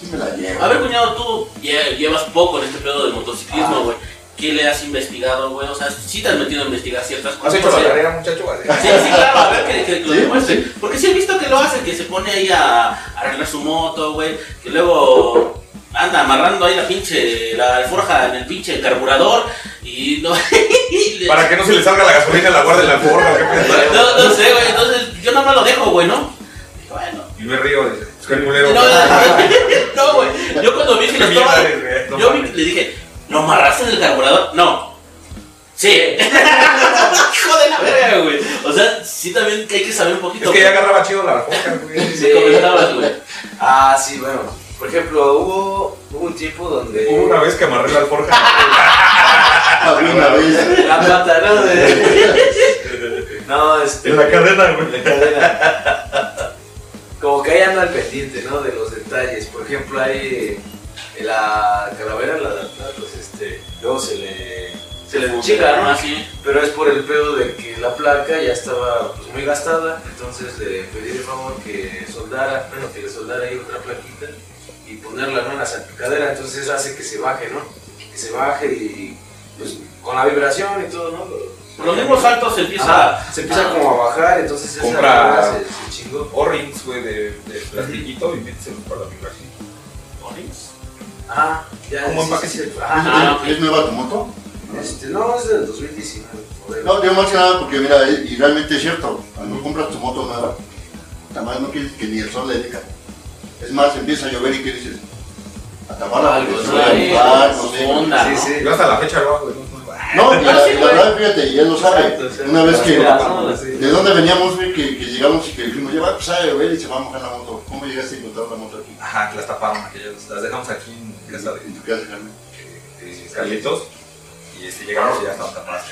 sí me la llevo. A ver, cuñado, tú lle- llevas poco en este pedo del motociclismo, Ah. güey. ¿Qué le has investigado, güey? O sea, sí te has metido a investigar ciertas ¿Has cosas. hecho la tarea, muchacho? Sí, sí, claro, a ver que, que- que lo Sí, demuestre. sí. Porque sí he visto que lo hace, que se pone ahí a, a arreglar su moto, güey. Que luego anda amarrando ahí la pinche, la alforja en el pinche carburador. Y no. y le- Para que no se le salga la gasolina, la guarde en la forma, qué no, no sé, güey. Entonces yo nada más lo dejo, güey, ¿no? Dije, Bueno. Y me río, dice, el culero. No, no, güey. Yo cuando vi que Qué lo estaba. no Yo vi, le dije, ¿lo amarraste en el carburador? No. Sí. Hijo de la verga, güey. O sea, sí también que hay que saber un poquito. Es que ya agarraba chido la alfombra, güey. Sí, comentabas, güey. Ah, sí, bueno. Por ejemplo, hubo, hubo un tiempo donde. Hubo una vez que amarré la alforja. Había una vez. La pata, ¿no? De- No, este. En la cadena, güey. la cadena. Como que ahí anda al pendiente, ¿no? De los detalles. Por ejemplo, ahí en la calavera, la atrás, pues este. Luego se le. Se le chica, ¿no? Así. Pero es por el pedo de que la placa ya estaba pues, muy gastada, entonces le pedí de favor que soldara, bueno, que le soldara ahí otra plaquita y ponerla en la salpicadera, entonces eso hace que se baje, ¿no? Que se baje y pues con la vibración y todo, ¿no? Por los mismos saltos se empieza. Se empieza como a bajar, entonces esa Compra- se, se chingó. O-rings, güey, de, de plastiquito y méteselos para la vibración. Ajá, ya. Como sí, empaquecito. sí, sí. Ajá. Ah. ¿Es nueva tu moto? Este, no, es del 2019. modelo. No, digo más que nada porque mira, y realmente es cierto, cuando compras tu moto nueva, además no quieres que ni el sol le deja. Es más, empieza a llover y ¿qué dices? A taparla Algo, porque se ¿no? va a mojar, no sé. onda, Sí, ¿no? sí. Yo hasta la fecha lo hago, güey. No, la, güey. verdad, fíjate, y él lo sabe. Una vez que. ¿de dónde veníamos, güey? Que, que llegamos y que dijimos, ya va empezar a llover y se va a mojar la moto. ¿Cómo llegaste a encontrar la moto aquí? Ajá, que las taparon aquellas. Las dejamos aquí en casa de, En tu casa, Carmen. Carlitos. Y este, llegamos y ya estaban tapadas.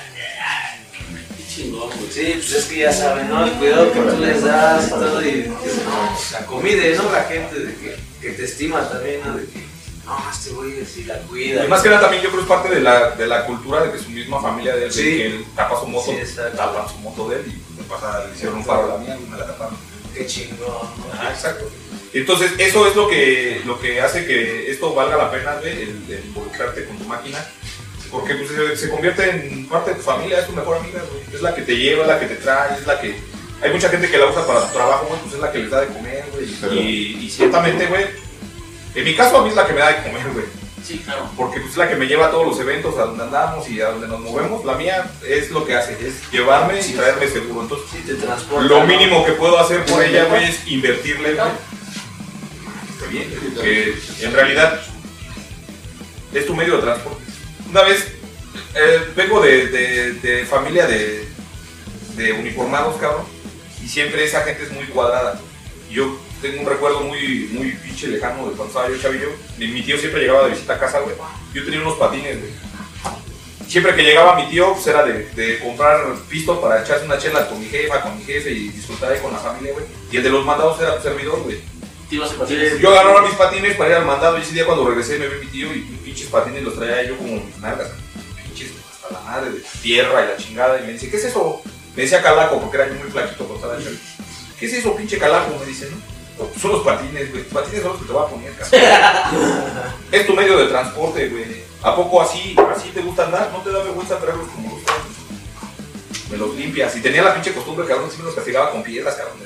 Qué chingón, güey. Sí, pues es que ya saben, ¿no? El cuidado que tú les das y todo, y pues, no, la comida, ¿no? La gente de que, que te estima también, ¿no? De que, no, este güey sí la cuida. Y más que nada también yo creo es parte de la, de la cultura de que su misma familia de él, Sí. que él tapa su moto, Sí, exacto. tapan su moto de él y me pasa, le hicieron un paro a la mía y me la taparon. Qué chingón. Ajá, exacto. Entonces, eso es lo que, lo que hace que esto valga la pena, güey, el, el involucrarte con tu máquina. Porque pues, se, se convierte en parte de tu familia, es tu mejor amiga, güey. Es la que te lleva, es la que te trae, es la que... Hay mucha gente que la usa para su trabajo, güey, pues es la que les da de comer, güey. Y ciertamente, güey, en mi caso a mí es la que me da de comer, güey. Sí, claro. Porque pues, es la que me lleva a todos los eventos, a donde andamos y a donde nos movemos. La mía es lo que hace, es llevarme y traerme seguro. Entonces, Sí, te transporta. lo mínimo que puedo hacer por ella, güey, es invertirle, güey. Está bien, que en realidad es tu medio de transporte. Una vez eh, vengo de, de- de familia de, de uniformados, cabrón, y siempre esa gente es muy cuadrada. Yo tengo un recuerdo muy, muy pinche lejano de cuando estaba yo chavillo. Mi, mi tío siempre llegaba de visita a casa, güey. Yo tenía unos patines, güey. Siempre que llegaba mi tío, pues era de, de comprar pisto para echarse una chela con mi jefa, con mi jefe y disfrutar ahí con la familia, güey. Y el de los mandados era tu servidor, güey. Te ibas a patines. Yo agarraba mis patines para ir al mandado y ese día cuando regresé me vi mi tío y pinches patines los traía yo como mis nalgas. Pinches hasta la madre de tierra y la chingada. Y me dice, ¿qué es eso? Me decía calaco porque era yo muy flaquito cuando estaba ¿Qué es eso, pinche calaco? Me dice, ¿no? Son los patines, güey. Tus patines son los que te voy a poner, cabrón. es tu medio de transporte, güey. ¿A poco así, así te gusta andar? ¿No te da vergüenza traerlos como los traes? Me los limpias. Y tenía la pinche costumbre, cabrón, si me los castigaba con piedras, cabrón.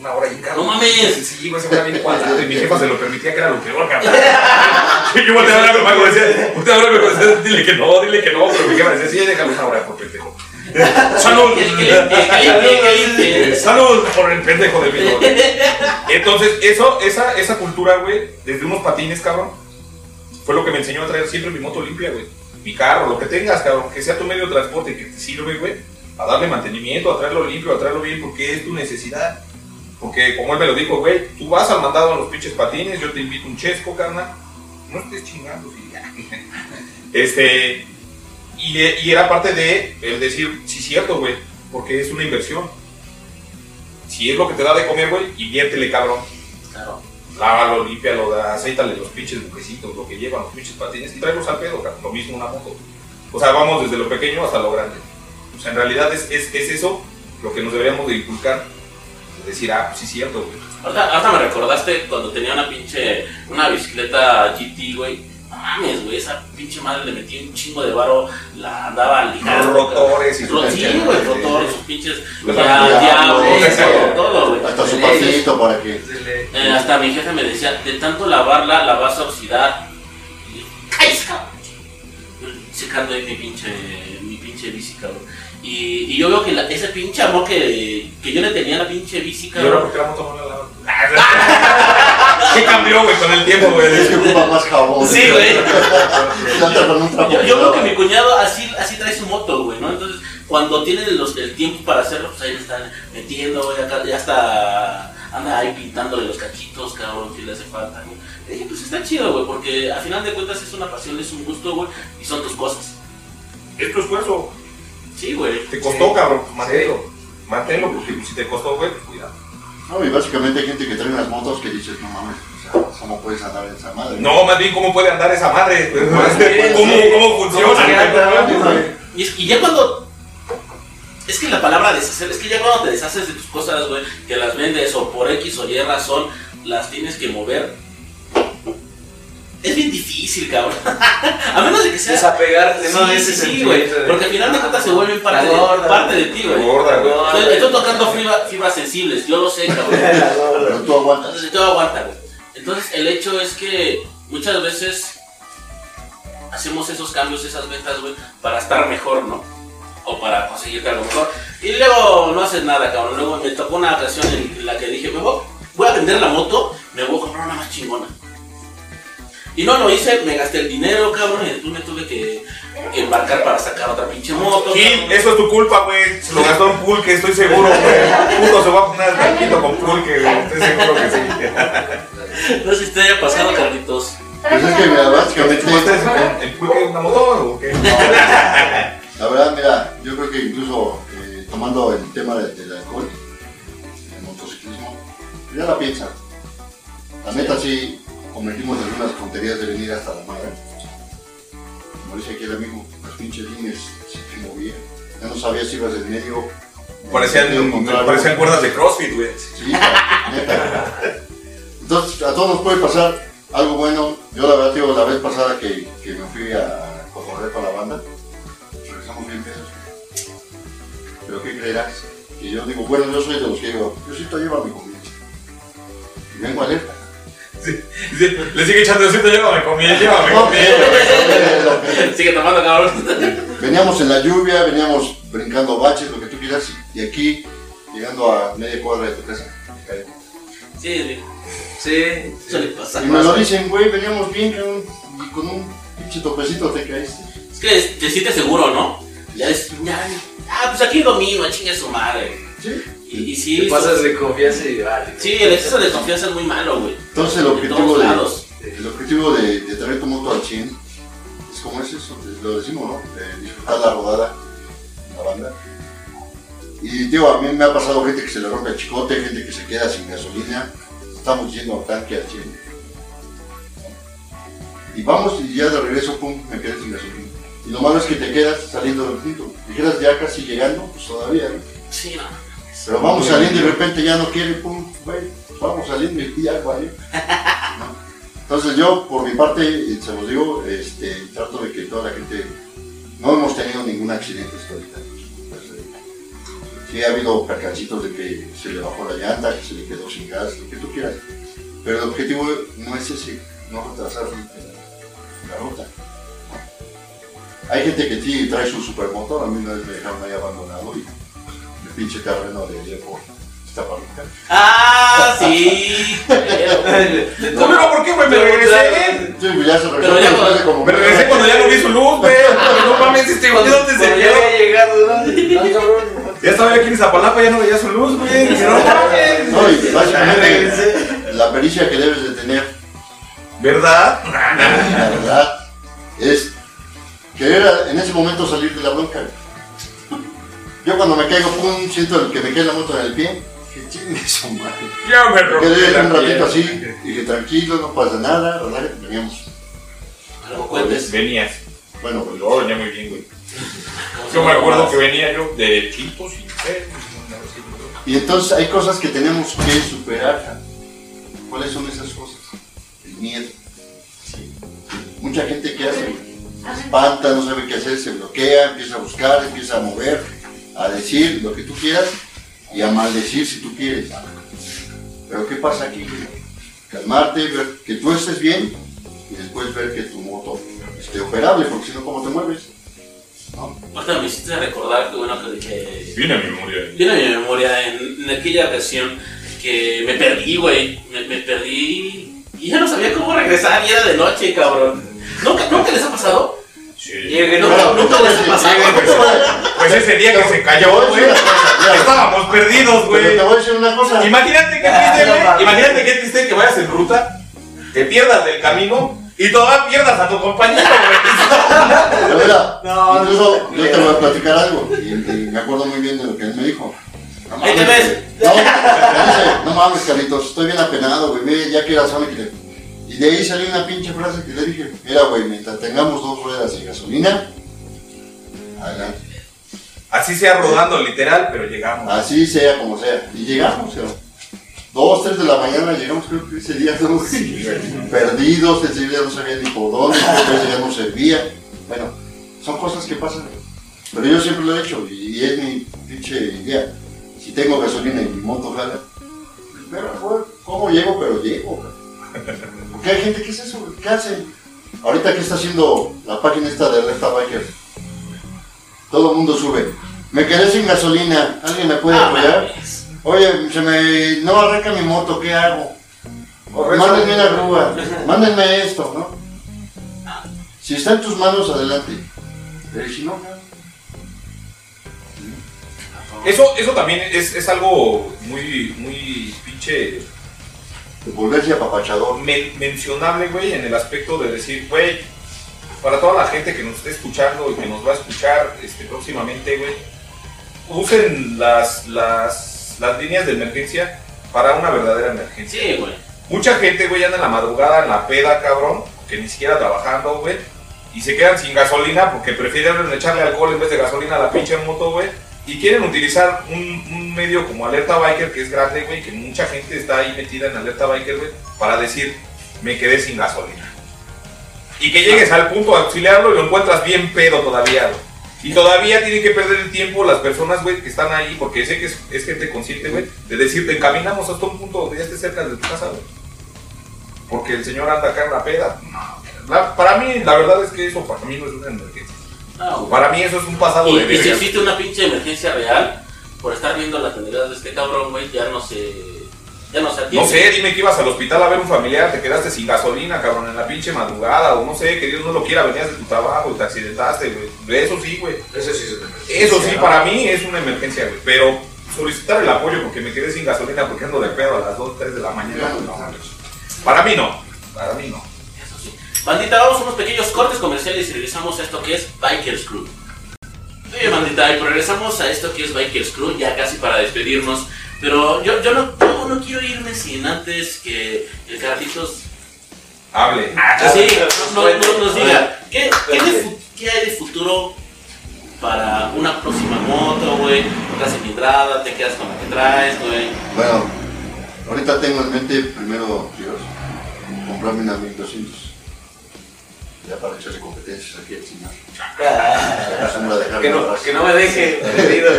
Una hora y un cabrón. ¡No mames! Sí, güey, se me bien cuadrado. Y mi jefa se lo permitía, que era lo peor, cabrón. Yo volteaba a hablar con Marco y decía, volteaba a hablar con decía, dile que no, dile que no. Pero mi jefa decía, sí, déjalo una hora por pendejo. Salud. Limpie. Salud por el pendejo de mi novio. Entonces, eso, esa, esa cultura, güey, desde unos patines, cabrón, fue lo que me enseñó a traer siempre mi moto limpia, güey. Mi carro, lo que tengas, cabrón, que sea tu medio de transporte que te sirve, güey, a darle mantenimiento, a traerlo limpio, a traerlo bien, porque es tu necesidad. Porque, como él me lo dijo, güey, tú vas al mandado en los pinches patines, yo te invito un chesco, carnal. No estés chingando, ya. Este, y, y era parte de el decir, sí, cierto, güey, porque es una inversión. Si es lo que te da de comer, güey, inviértele, cabrón. Claro. Lávalo, límpialo, aceítale los pinches buquecitos, lo que llevan los pinches patines y tráelos al pedo, cabrón. Lo mismo una moto. O sea, vamos desde lo pequeño hasta lo grande. O sea, en realidad es, es, es eso lo que nos deberíamos de inculcar. De decir, ah, pues sí, cierto, güey. Ahorita, ahorita me recordaste cuando tenía una pinche, una bicicleta GT, güey. No mames, güey, esa pinche madre le metí un chingo de varo, la andaba ligando. Los rotores y sus Sí, güey, rotores, sus pinches. Ya- todo, güey. Hasta su Sí, pasillito para que. Eh, hasta mi jefe me decía, de tanto lavarla, la vas a oxidar. Y yo, ¡Cállese, cabrón! Secando ahí mi pinche, mi pinche bici, cabrón. Y, y yo veo que la- ese pinche amor que, que yo le tenía a la pinche bici, Y ahora, cabrón. ¿por qué la moto no la lavan? ¿Qué cambió, güey, con el tiempo, güey? Es que ocupa más jabón. Sí, güey. Yo, yo veo que mi cuñado así, así trae su moto, güey, ¿no? Entonces, cuando tiene los, el tiempo para hacerlo, pues ahí le están metiendo, güey, acá ya está, anda ahí pintándole los cachitos, cabrón, si le hace falta, güey. Dije, pues está chido, güey, porque al final de cuentas es una pasión, es un gusto, güey, y son tus cosas. Es tu esfuerzo. Sí, güey. Te costó, cabrón, manténlo. Manténlo, porque si te costó, güey, pues cuidado. No, y básicamente hay gente que trae unas motos que dices, no mames, o sea, ¿cómo puedes andar esa madre? No, más bien, ¿cómo puede andar esa madre? Pues, ¿Cómo, sí. ¿Cómo funciona? ¿Cómo se anda? Y, es- y ya cuando... Es que la palabra deshacer, es que ya cuando te deshaces de tus cosas, güey, que las vendes o por X o Y razón, las tienes que mover. Es bien difícil, cabrón. A menos de que sea... Desapegarte, ¿no? Sí, ese sí, güey. de- Porque al final de cuentas se vuelven parte, de, gorda. parte de ti, güey. Gorda, güey. Estoy, estoy tocando fibra- fibras sensibles, yo lo sé, cabrón. Pero tú aguantas. Entonces aguanta, güey. Entonces el hecho es que muchas veces hacemos esos cambios, esas ventas, güey, para estar mejor, ¿no? O para conseguirte algo mejor. Y luego no haces nada, cabrón. Luego me tocó una ocasión en la que dije, me voy, voy a vender la moto, me voy a comprar una más chingona. Y no lo hice, me gasté el dinero, cabrón, y después me tuve que embarcar para sacar otra pinche moto. Gil, eso es tu culpa, güey. Se lo gastó en pulque, estoy seguro, güey. Puto se va a poner al tranquilo con pulque, güey. Estoy seguro que sí. No sé si te haya pasado, Carlitos. Pues es que, mira, ¿Te básicamente, el pulque de una moto o qué? la verdad, mira, yo creo que incluso eh, tomando el tema de- del alcohol, el motociclismo, ya la piensa. La neta sí cometimos algunas tonterías de venir hasta la madre. Como dice aquí el amigo, las pinches líneas se movían. Ya no sabías si ibas medio. en el Parecían, sentido contrario. parecían cuerdas de CrossFit, güey. Sí, neta. Entonces, a todos nos puede pasar algo bueno. Yo la verdad, digo, la vez pasada que, que me fui a correr con la banda, regresamos bien pesos. Pero ¿qué creerás? Que yo digo, bueno, yo soy de los que digo, yo sí te llevo a mi comida. Y vengo alerta. Sí, Le sigue echando decirte, llévame comida, llévame comida. Sigue tomando, cabrón. Veníamos en la lluvia, veníamos brincando baches, lo que tú quieras, y aquí, llegando a media cuadra de tu casa. Sí, Sí. suele pasar. Y me lo dicen, güey, veníamos bien, cabrón, y con un pinche topecito te caíste. Es que te sientes seguro, ¿no? Ya es, ya, ah, pues aquí domino, chingue su madre. Sí. Y, y sí, Te pasas de confianza y vale. sí, el exceso de confianza es muy malo, güey. Entonces el objetivo de, lados. el objetivo de, de traer tu moto al 100 es como es eso, lo decimos, ¿no? De disfrutar la rodada en la banda. Y digo, a mí me ha pasado gente que se le rompe el chicote, gente que se queda sin gasolina. Estamos yendo al tanque al 100. Y vamos y ya de regreso, pum, me quedé sin gasolina. Y lo malo es que te quedas saliendo del tinto. Dijeras ya casi llegando, pues todavía, ¿no? Sí, no. Pero vamos saliendo y de repente ya no quiere, pum, güey, vamos saliendo y ya, güey. Entonces yo, por mi parte, y se los digo, este, trato de que toda la gente, no hemos tenido ningún accidente hasta ahorita. Pues, eh, Sí ha habido percancitos de que se le bajó la llanta, que se le quedó sin gas, lo que tú quieras. Pero el objetivo no es ese, no retrasar la, la ruta. Hay gente que sí trae su supermotor, a mí una vez me dejaron ahí abandonado y pinche terreno de allá por esta parroquia. Ah, sí. pero- No, pero ¿por qué, güey? Me regresé. Sí, ya se regresó ya cuando- de como Me regresé cuando ya no vi su luz, güey. No mames, este güey, ¿dónde se ya quedó? ¿no? Ah, cabrón. Ya estaba yo aquí en Zapalapa, ya no veía su luz, güey. No mames. No, y básicamente la pericia que debes de tener, ¿Verdad? la verdad, es querer a- en ese momento salir de la bronca. Yo cuando me caigo, pum, siento el que me cae la moto en el pie, que chingue su madre. Ya me Me rompí quedé un ratito así, dije tranquilo, no pasa nada, relájate, veníamos. Algo cuentes. Venías. Bueno, pues Yo venía muy bien, güey. Yo me acuerdo que venía yo de Chilpos y eh, Y entonces hay cosas que tenemos que superar. ¿Cuáles son esas cosas? El miedo. Mucha gente que hace, se espanta, no sabe qué hacer, se bloquea, empieza a buscar, empieza a mover, a decir lo que tú quieras y a maldecir si tú quieres. Pero ¿qué pasa aquí? Calmarte, ver que tú estés bien y después ver que tu moto esté operable, porque si no, ¿cómo te mueves? ¿No? Ahorita me hiciste recordar que bueno que, que Viene a mi memoria. viene a mi memoria en, en aquella ocasión que me perdí, güey. Me, me perdí y ya no sabía cómo regresar y era de noche, cabrón. ¿Nunca, ¿nunca les ha pasado? Sí. No, nunca les ha pasado. Pues ese día que se cayó, güey. mira, Estábamos perdidos, Pero te güey. voy a decir una cosa. Imagínate qué Ah, triste, güey. mames. Imagínate qué triste que vayas en ruta, te pierdas del camino y todavía pierdas a tu compañero, güey. Pero mira, No, incluso no, yo te voy a platicar algo y, y me acuerdo muy bien de lo que él me dijo. No Ahí te ves. No, no mames, Carlitos, estoy bien apenado, güey, mire, ya que era que. Y de ahí salió una pinche frase que le dije, mira, güey, mientras tengamos dos ruedas de gasolina, adelante. Así sea rodando, literal, pero llegamos. Así sea como sea. Y llegamos, pero dos, tres de la mañana llegamos, creo que ese día todos perdidos, ese día no sabía ni por dónde, ese día no servía. Bueno, son cosas que pasan. Pero yo siempre lo he hecho y, y es mi pinche idea. Si tengo gasolina y mi moto jala, pero güey, ¿cómo llego? Pero llego. Porque hay gente que es eso, ¿qué hacen? Ahorita que está haciendo la página esta de Alerta Biker, todo el mundo sube. Me quedé sin gasolina, ¿alguien me puede Ah, apoyar? mames. Oye, se me no arranca mi moto, ¿qué hago? Mándenme una grúa, mándenme esto, ¿no? Si está en tus manos, adelante. Pero si no, no. Eso, eso también es, es algo muy, muy pinche de volverse apapachador. men- mencionable, güey, en el aspecto de decir, güey, para toda la gente que nos esté escuchando y que nos va a escuchar este, próximamente, güey, usen las, las, las líneas de emergencia para una verdadera emergencia. Sí, güey. Mucha gente, güey, anda en la madrugada, en la peda, cabrón, que ni siquiera trabajando, güey, y se quedan sin gasolina porque prefieren echarle alcohol en vez de gasolina a la pinche moto, güey, y quieren utilizar un, un medio como Alerta Biker, que es grande, güey, que mucha gente está ahí metida en Alerta Biker, güey, para decir, me quedé sin gasolina. Y que llegues al punto de auxiliarlo y lo encuentras bien pedo todavía, güey. Y todavía tienen que perder el tiempo las personas, güey, que están ahí, porque sé que es, es gente consciente, güey, de decirte, encaminamos hasta un punto donde ya estés cerca de tu casa, güey. Porque el señor anda acá en la peda. No, la- para mí, la verdad es que eso para mí no es una emergencia. No. Para mí eso es un pasado Y, de y si existe una pinche emergencia real, por estar viendo las pendejadas de este cabrón, güey, ya no se. Ya no se atiende. No sé, dime que ibas al hospital a ver un familiar, te quedaste sin gasolina, cabrón, en la pinche madrugada, o no sé, que Dios no lo quiera, venías de tu trabajo y te accidentaste, güey. Eso sí, güey. Eso sí es una emergencia. Eso sí, ¿no? para mí es una emergencia, güey. Pero solicitar el apoyo porque me quedé sin gasolina porque ando de pedo a las 2, 3 de la mañana. pues, no. Para mí no. Para mí no. Eso sí. Bandita, vamos a unos pequeños cortes comerciales y regresamos a esto que es Bikers Crew. Oye, bandita, y pues regresamos a esto que es Bikers Crew, ya casi para despedirnos. Pero yo, yo, no, yo no quiero irme sin antes que el Carlitos Hable. sí, no- no- no- nos diga, ¿qué, qué, de fu- qué hay de futuro para una próxima moto, güey? Otra cilindrada, te quedas con la que traes, güey. Bueno, ahorita tengo en mente, primero, Dios, comprarme una 1200. Ya para echarle competencias aquí al señor. Ah, Que no, que no me deje perdido.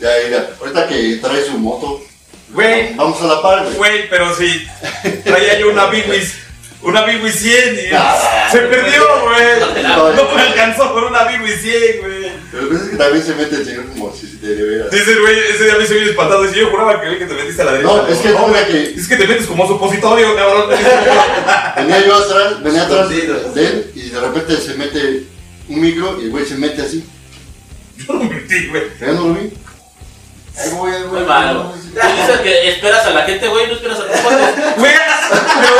Ya, mira, ahorita que trae su moto, Güey, vamos a la par, güey. güey, pero sí. Traía yo una Big Wiz. Una Big Wiz 100 y Ah, se perdió, güey. No, me alcanzó por una Big Wiz 100, güey. Pero pues es que también se mete el señor como si de veras. Dice, güey, ese día me hice bien espantado. Dice, yo juraba que, que te metiste a la derecha. No, es que no, güey, que- Es que te metes como supositorio, cabrón. Venía yo atrás, venía atrás de él y de repente se mete un micro y el güey se mete así. Yo no mentí, güey. ¿Ya no lo vi? Ahí voy, ahí voy. Muy malo. Tú dices que esperas a la gente, güey, no esperas a los cuates. Güey, pero,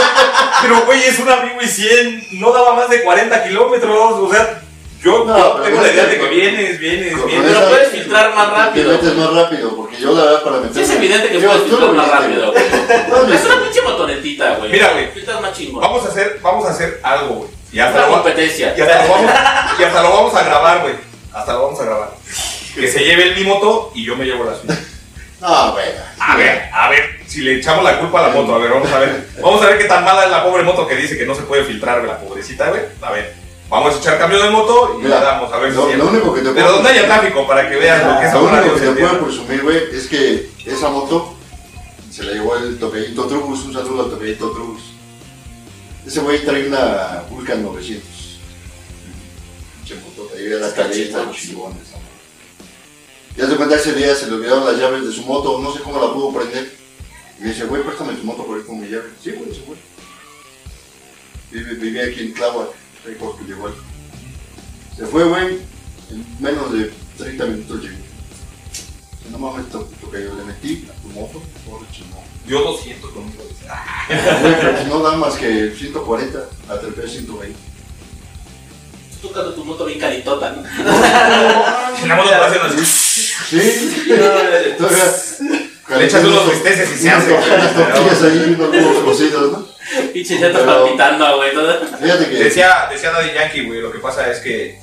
pero, güey, es una Big 100, no daba más de 40 kilómetros, o sea, yo, No, yo tengo la idea de que vienes, vienes, Con- vienes. Pero puedes filtrar más rápido. Te metes más rápido, porque yo la verdad para meterme... Sí, es evidente que Yo- puedes filtrar más rápido, güey. Es una pinche motonetita, güey. Mira, güey. Filtras más chingón. Vamos a hacer, vamos a hacer algo, güey. Y hasta, lo, competencia. y, hasta lo vamos, y hasta lo vamos a grabar, güey. Hasta lo vamos a grabar. Que se lleve el mi moto y yo me llevo la suya. No, güey. A ver, a ver, si le echamos la culpa a la moto, a ver, vamos a ver. Vamos a ver qué tan mala es la pobre moto que dice que no se puede filtrar, güey, la pobrecita, güey. A ver, vamos a echar cambio de moto y Mira, le damos, a ver si lo- único que te Pero donde haya tráfico para que veas lo que es Lo único que te puedo presumir, güey, es que esa moto se la llevó el Tocayito Trubus. Un saludo al Tocayito Trubus. Ese güey trae una Vulcan 900. Pinche moto, ahí ve la caleta, chingón esa moto. Ya se cuenta ese día se le olvidaron las llaves de su moto, no sé cómo la pudo prender. Y me dice, güey, préstame tu moto por ir con mi llave. Sí, güey, se fue. Vive, vivía aquí en Tláhuac, ahí por que llegó. Se fue, güey, en menos de 30 minutos llegó. No mames, to- Tocayo, le metí a tu moto, pobre chingón. Dio 200 conmigo. Ah, no da más que 140, la trepé a 120. Tú tocando tu moto bien caritota, ¿no? Si la moto hacen así. Sí, todavía. Le echas unos bisteces y se hace. Unas tortillas ahí, unos huevos cocidos, ¿no? Pinche llantas Pero- palpitando, güey. todo. Fíjate que. Decía, decía Daddy Yankee, güey, lo que pasa es que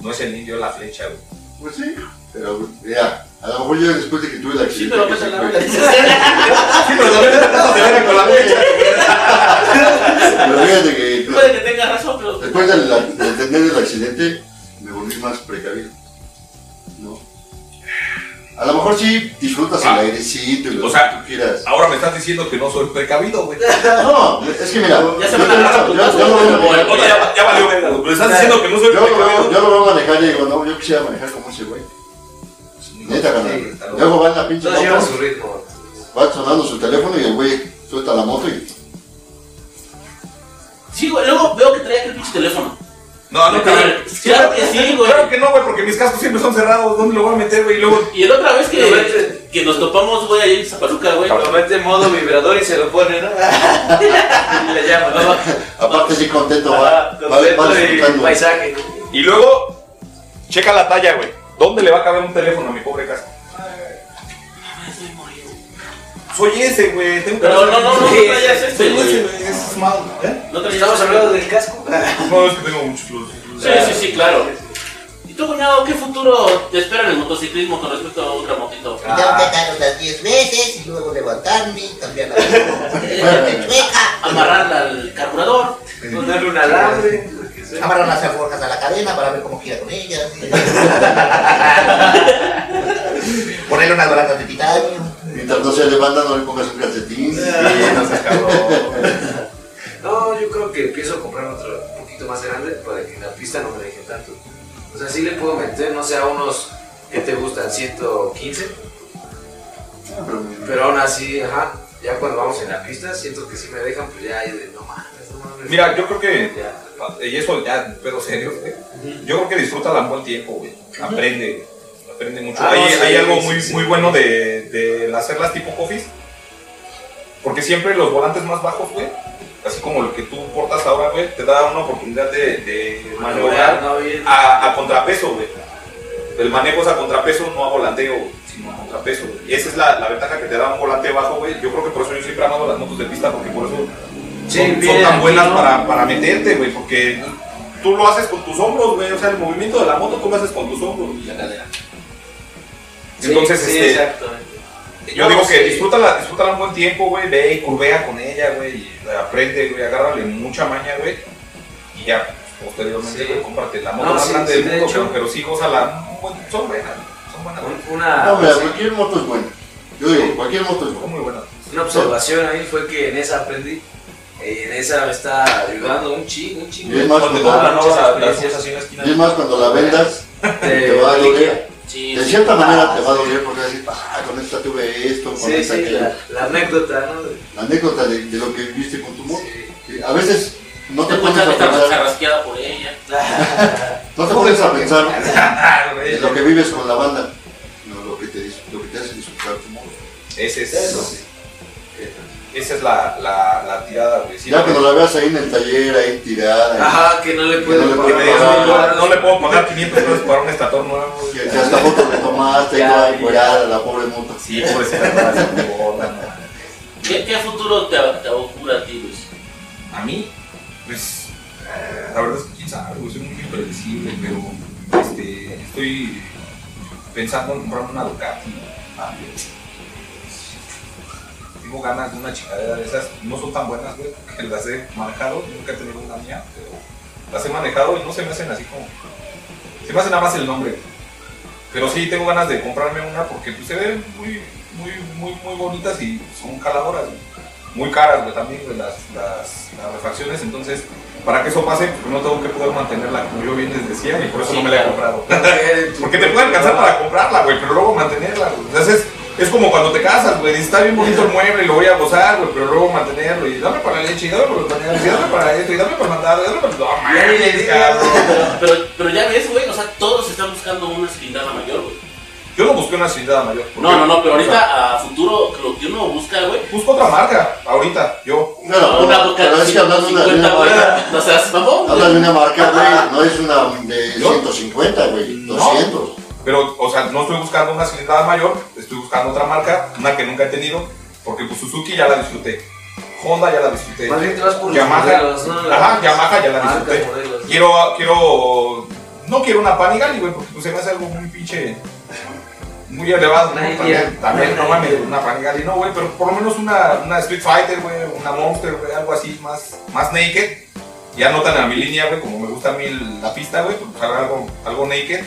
no es el indio la flecha, güey. Pues sí, pero mira, a lo mejor yo después de que tuve el Sí, accidente. pero que vete a sí la fue-. Sí, pero también tratas de ver con la flecha. Pero fíjate que Puede que tengas razón, pero. después del- de, entender el accidente, me volví más precavido. A lo mejor sí disfrutas Ah. el airecito y lo O sea, que tú quieras. Ahora me estás diciendo que no soy precavido, güey. No, es que mira, Ya se a a. Otra, ya, ya valió verga, güey. Me estás diciendo que no soy Yo lo, veo, precavido. yo lo veo manejar y digo, no, yo quisiera manejar como ese güey. Neta, carnal. Luego va en la pinche moto, su ritmo. va sonando su teléfono y el güey suelta la moto y... Sí, güey. Luego veo que traía aquel pinche teléfono. No, no, cabrón. Claro que sí, güey. Claro que no, güey, porque mis cascos siempre son cerrados. ¿Dónde lo voy a meter, güey? Y luego. Y la otra vez Pero que, vete. que nos topamos, güey, ahí en Zapaluca, güey. Lo mete en modo vibrador y se lo pone, ¿no? y le llama, ¿no? Aparte sí contento, va, paisaje. Y luego, checa la talla, güey. ¿Dónde le va a caber un teléfono a mi pobre casco? Soy ese, güey. Tengo Pero no, no, no, no traías este, Tengo ese, güey. Es small, ¿eh? No traías Estamos hablando del casco. No, es que tengo muchos los. Sí, sí, sí, claro. ¿Y tú, cuñado, qué futuro te espera en el motociclismo con respecto a otra motito? Ya pegar unas 10 veces y luego levantarme, cambiar la chueca, Amarrarla al carburador. Ponerle un alambre. amarrar las alforjas a la cadena para ver cómo gira con ellas. Ponerle unas baratas de titanio. Mientras no sea de banda no le pongas un calcetín. Sí, no seas cabrón. No, yo creo que empiezo a comprar otro un poquito más grande para que en la pista no me deje tanto. O sea, sí le puedo meter, no sé, a unos que te gustan 115, Ah, pero- aún así, ajá, ya cuando vamos en la pista siento que si me dejan, pues ya, ya de no mames, no mames. Mira, yo creo que. Ya. Y eso ya, pero serio, güey. Yo creo que disfruta un buen tiempo, güey. Aprende. Aprende mucho. Ah, hay no, sí, hay algo sí, muy, sí. muy bueno de, de hacerlas tipo coffees. Porque siempre los volantes más bajos, güey, así como el que tú portas ahora, güey, te da una oportunidad de, de maniobrar no bien. a, a contrapeso, güey. El manejo es a contrapeso, no a volanteo, sino a contrapeso. Y esa es la, la ventaja que te da un volante bajo, güey. Yo creo que por eso yo siempre amado las motos de pista, porque por eso Sí, son, tan buenas ¿no? para, para meterte, güey, porque tú lo haces con tus hombros, güey. O sea, el movimiento de la moto tú lo haces con tus hombros. Y la cadera. Sí, Entonces, sí, este, exactamente. yo No, digo que sí. disfrútala, disfrútala un buen tiempo, güey. Ve y curvea con ella, güey. Y aprende, güey. Agárrale mucha maña, güey. Y ya, posteriormente, Sí. cómprate la moto No, más sí, grande sí, del de mundo, hecho. pero, pero sí, gózala. Son buenas, son buenas. Una, No, mira, cualquier moto es buena. Yo digo, cualquier moto es buena. muy buenas. una observación ahí fue que en esa aprendí En esa me está ayudando un chingo, un chingo. Y es más Cuando la esquina. y es más cuando la vendas, Te- te va a doler. Sí, De sí. cierta manera Ah, te va a sí. doler porque vas a decir, ah, con esta tuve esto, con Sí, esta sí, aquello". la, la anécdota, ¿no? La anécdota de, de lo que viviste con tu. Sí. Sí, A veces no te Te pones cuentas a que pensar, por ella. no te pones a pensar Ah, de lo que vives con la banda, no, lo, que te, lo que te hace disfrutar tu moto. Ese es, Eso sí. Esa es la, la, la tirada, güey. Sí, Ya güey. cuando la veas ahí en el taller, ahí tirada, Ajá, que no le puedo no le Que puedo pagar. digas, pagar. no, no le puedo pagar 500 pesos para un estator nuevo. güey. que, que hasta fotos le tomaste, ahí Ya, toda ya. encuerada, la pobre moto. Sí, no no. ¿Qué, qué futuro te, te augura a ti, Luis? A mí, pues, eh, la verdad es que quién sabe, güey, soy muy impredecible, pero este, estoy pensando en comprarme una Ducati. Ah, Tengo ganas de una chicadera de esas, no son tan buenas, güey, porque las he manejado, nunca he tenido una mía, pero las he manejado y no se me hacen así como, se me hace nada más el nombre. Pero sí tengo ganas de comprarme una porque pues, se ven muy, muy, muy, muy bonitas y son caladoras, muy caras, güey, también, güey, las, las, las refacciones. Entonces, para que eso pase, pues no tengo que poder mantenerla como yo bien les decía y por eso Sí, no me la he comprado. Porque Porque te puede alcanzar para comprarla, güey, pero luego mantenerla, güey. Entonces, es como cuando te casas, güey, está bien bonito el mueble y lo voy a gozar, güey, pero luego mantenerlo y dame para la leche, y dame para los pañales, y dame para esto, y dame para el mandado, y dame para... No, le mames. Pero, pero, pero ya ves, güey, o sea, todos están buscando una cilindrada mayor, güey. Yo no busqué una cilindrada mayor. No, no, no, pero o sea, ahorita a futuro lo que uno busca, güey. Busco otra marca, ahorita, yo. Pero, una pero es que hablando de una, de 50, una güey. marca, No seas mamón, hablas de una marca, güey, no es una de ¿Yo? 150, güey, No. 200. Pero, o sea, no estoy buscando una cilindrada mayor, estoy buscando otra marca, una que nunca he tenido, porque pues Suzuki ya la disfruté, Honda ya la disfruté, Más bien te vas por los Yamaha, modelos, ¿no? Las ajá, Yamaha ya la disfruté. modelos. Quiero, quiero, no quiero una Panigale, güey, porque pues se me hace algo muy pinche, muy elevado, ¿no? También, también, no mames, una Panigale, no, güey, pero por lo menos una, una Street Fighter, güey, una Monster, güey, algo así, más, más naked. Ya no tan a mi línea, güey, como me gusta a mí la pista, güey, pues algo, algo naked,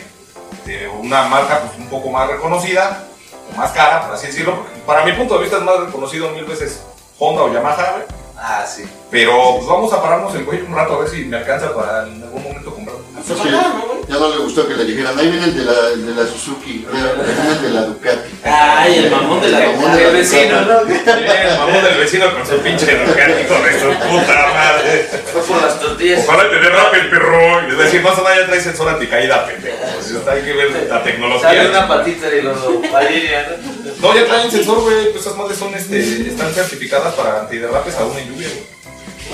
una marca pues un poco más reconocida, o más cara, por así decirlo, para mi punto de vista es más reconocido mil veces Honda o Yamaha, güey. Ah, sí. Pero pues vamos a pararnos el cuello un rato a ver si me alcanza para en algún momento. Se Sí. paga, ¿no, güey? Ya no le gustó que le dijeran, ahí viene el de la, el de la Suzuki, ahí viene el de la Ducati. Ay, el mamón de la El mamón de El la vecino. El mamón del vecino con su pinche Ducati, de su puta madre. Fue por las tortillas. Ojalá te derrape el perro. Y es decir, más o menos ya trae sensor anticaída, pendejo. Pues, hay que ver la Sale una tecnología. patita y lo alinea, ¿no? No, ya traen sensor, güey. Pues esas madres son, este, están certificadas para antiderrapes aún en lluvia, güey.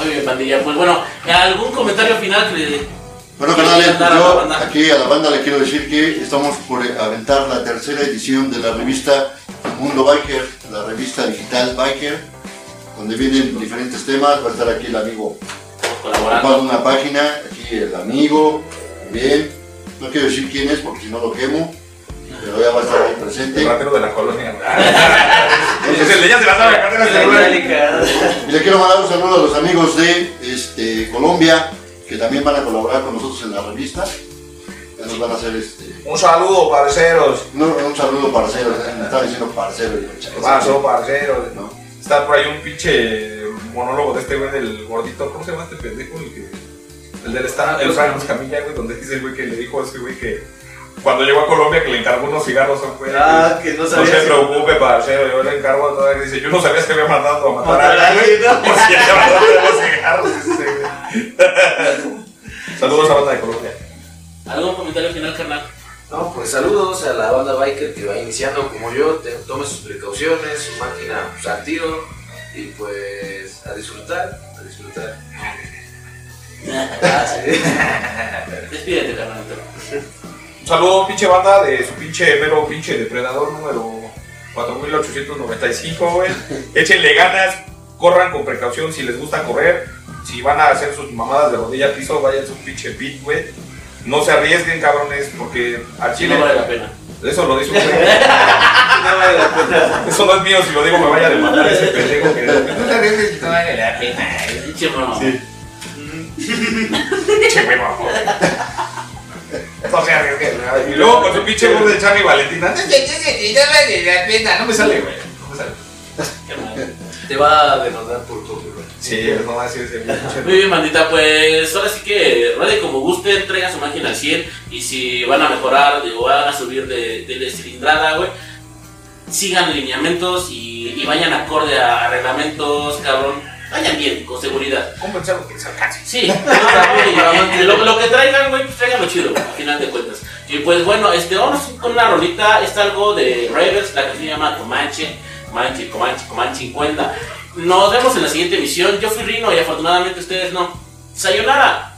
Muy bien, pandilla. Pues bueno, ¿algún comentario final que le... Bueno, canales, la yo aquí a la banda le quiero decir que estamos por aventar la tercera edición de la revista Mundo Biker, la revista digital Biker, donde vienen diferentes temas. Va a estar aquí el amigo colaborando? ocupando una página, aquí el amigo, bien. No quiero decir quién es porque si no lo quemo, pero ya va a estar ahí presente. El ratero de la colonia. Es el de ya se la sabe, La. Y le quiero mandar un saludo a los amigos de este, Colombia, que también van a colaborar con nosotros en la revista. Nos van a hacer este, Un saludo, parceros. un, un saludo parcero, me estaba diciendo parcero. y yo, ¿Qué pasó, parceros? ¿no? Está por ahí un pinche monólogo de este güey del gordito. ¿Cómo se llama este pendejo? El que. El del stand el Frank Escamilla, güey, donde dice el güey que le dijo a ese güey que cuando llegó a Colombia que le encargó unos cigarros a un güey. Ah, que no No sabía. se si- preocupe, parcero, yo le encargo a toda Dice, yo no sabía que había mandado a matar a alguien. ¿no? Porque saludos a la banda biker que va iniciando como yo, te- tome sus precauciones, su máquina pues, al tiro y pues a disfrutar, a disfrutar. Ah, sí. Despídete, carnal. Un saludo, pinche banda, de su pinche mero pinche depredador número 4895, güey. Échenle ganas, corran con precaución si les gusta correr. Si van a hacer sus mamadas de rodilla al piso, vayan su pinche pit, güey. No se arriesguen, cabrones, porque al Sí, chile. no vale la pena. Eso lo dice un güey. No vale la pena. Eso no es mío, si lo digo me vaya a demandar ese pendejo que. No te arriesgues, no vale la pena. Pinche mamón. Sí. Che, güey, mamón. No se arriesguen. Y luego con su pinche voz de Charlie Valentina. No vale la pena, no me sale, güey. No me sale. Qué mal. Te va a demandar por copyright. Sí, no va a ser ese pinche. Muy bien, bandita, pues ahora sí que ruede como gusten, traigan su máquina al 100 y si van a mejorar, digo, van a subir de, cilindrada, güey, sigan lineamientos y, y vayan acorde a reglamentos, cabrón. Vayan bien, con seguridad. Cómprense algo que les alcance. Sí, lo que traigan, güey, pues traigan lo chido, al final de cuentas. Y pues bueno, este, vamos con una rolita, es algo de Ravens, la que se llama Comanche, Comanche, Comanche, Comanche 50. Nos vemos en la siguiente emisión. Yo fui Rino y afortunadamente ustedes no. ¡Sayonara!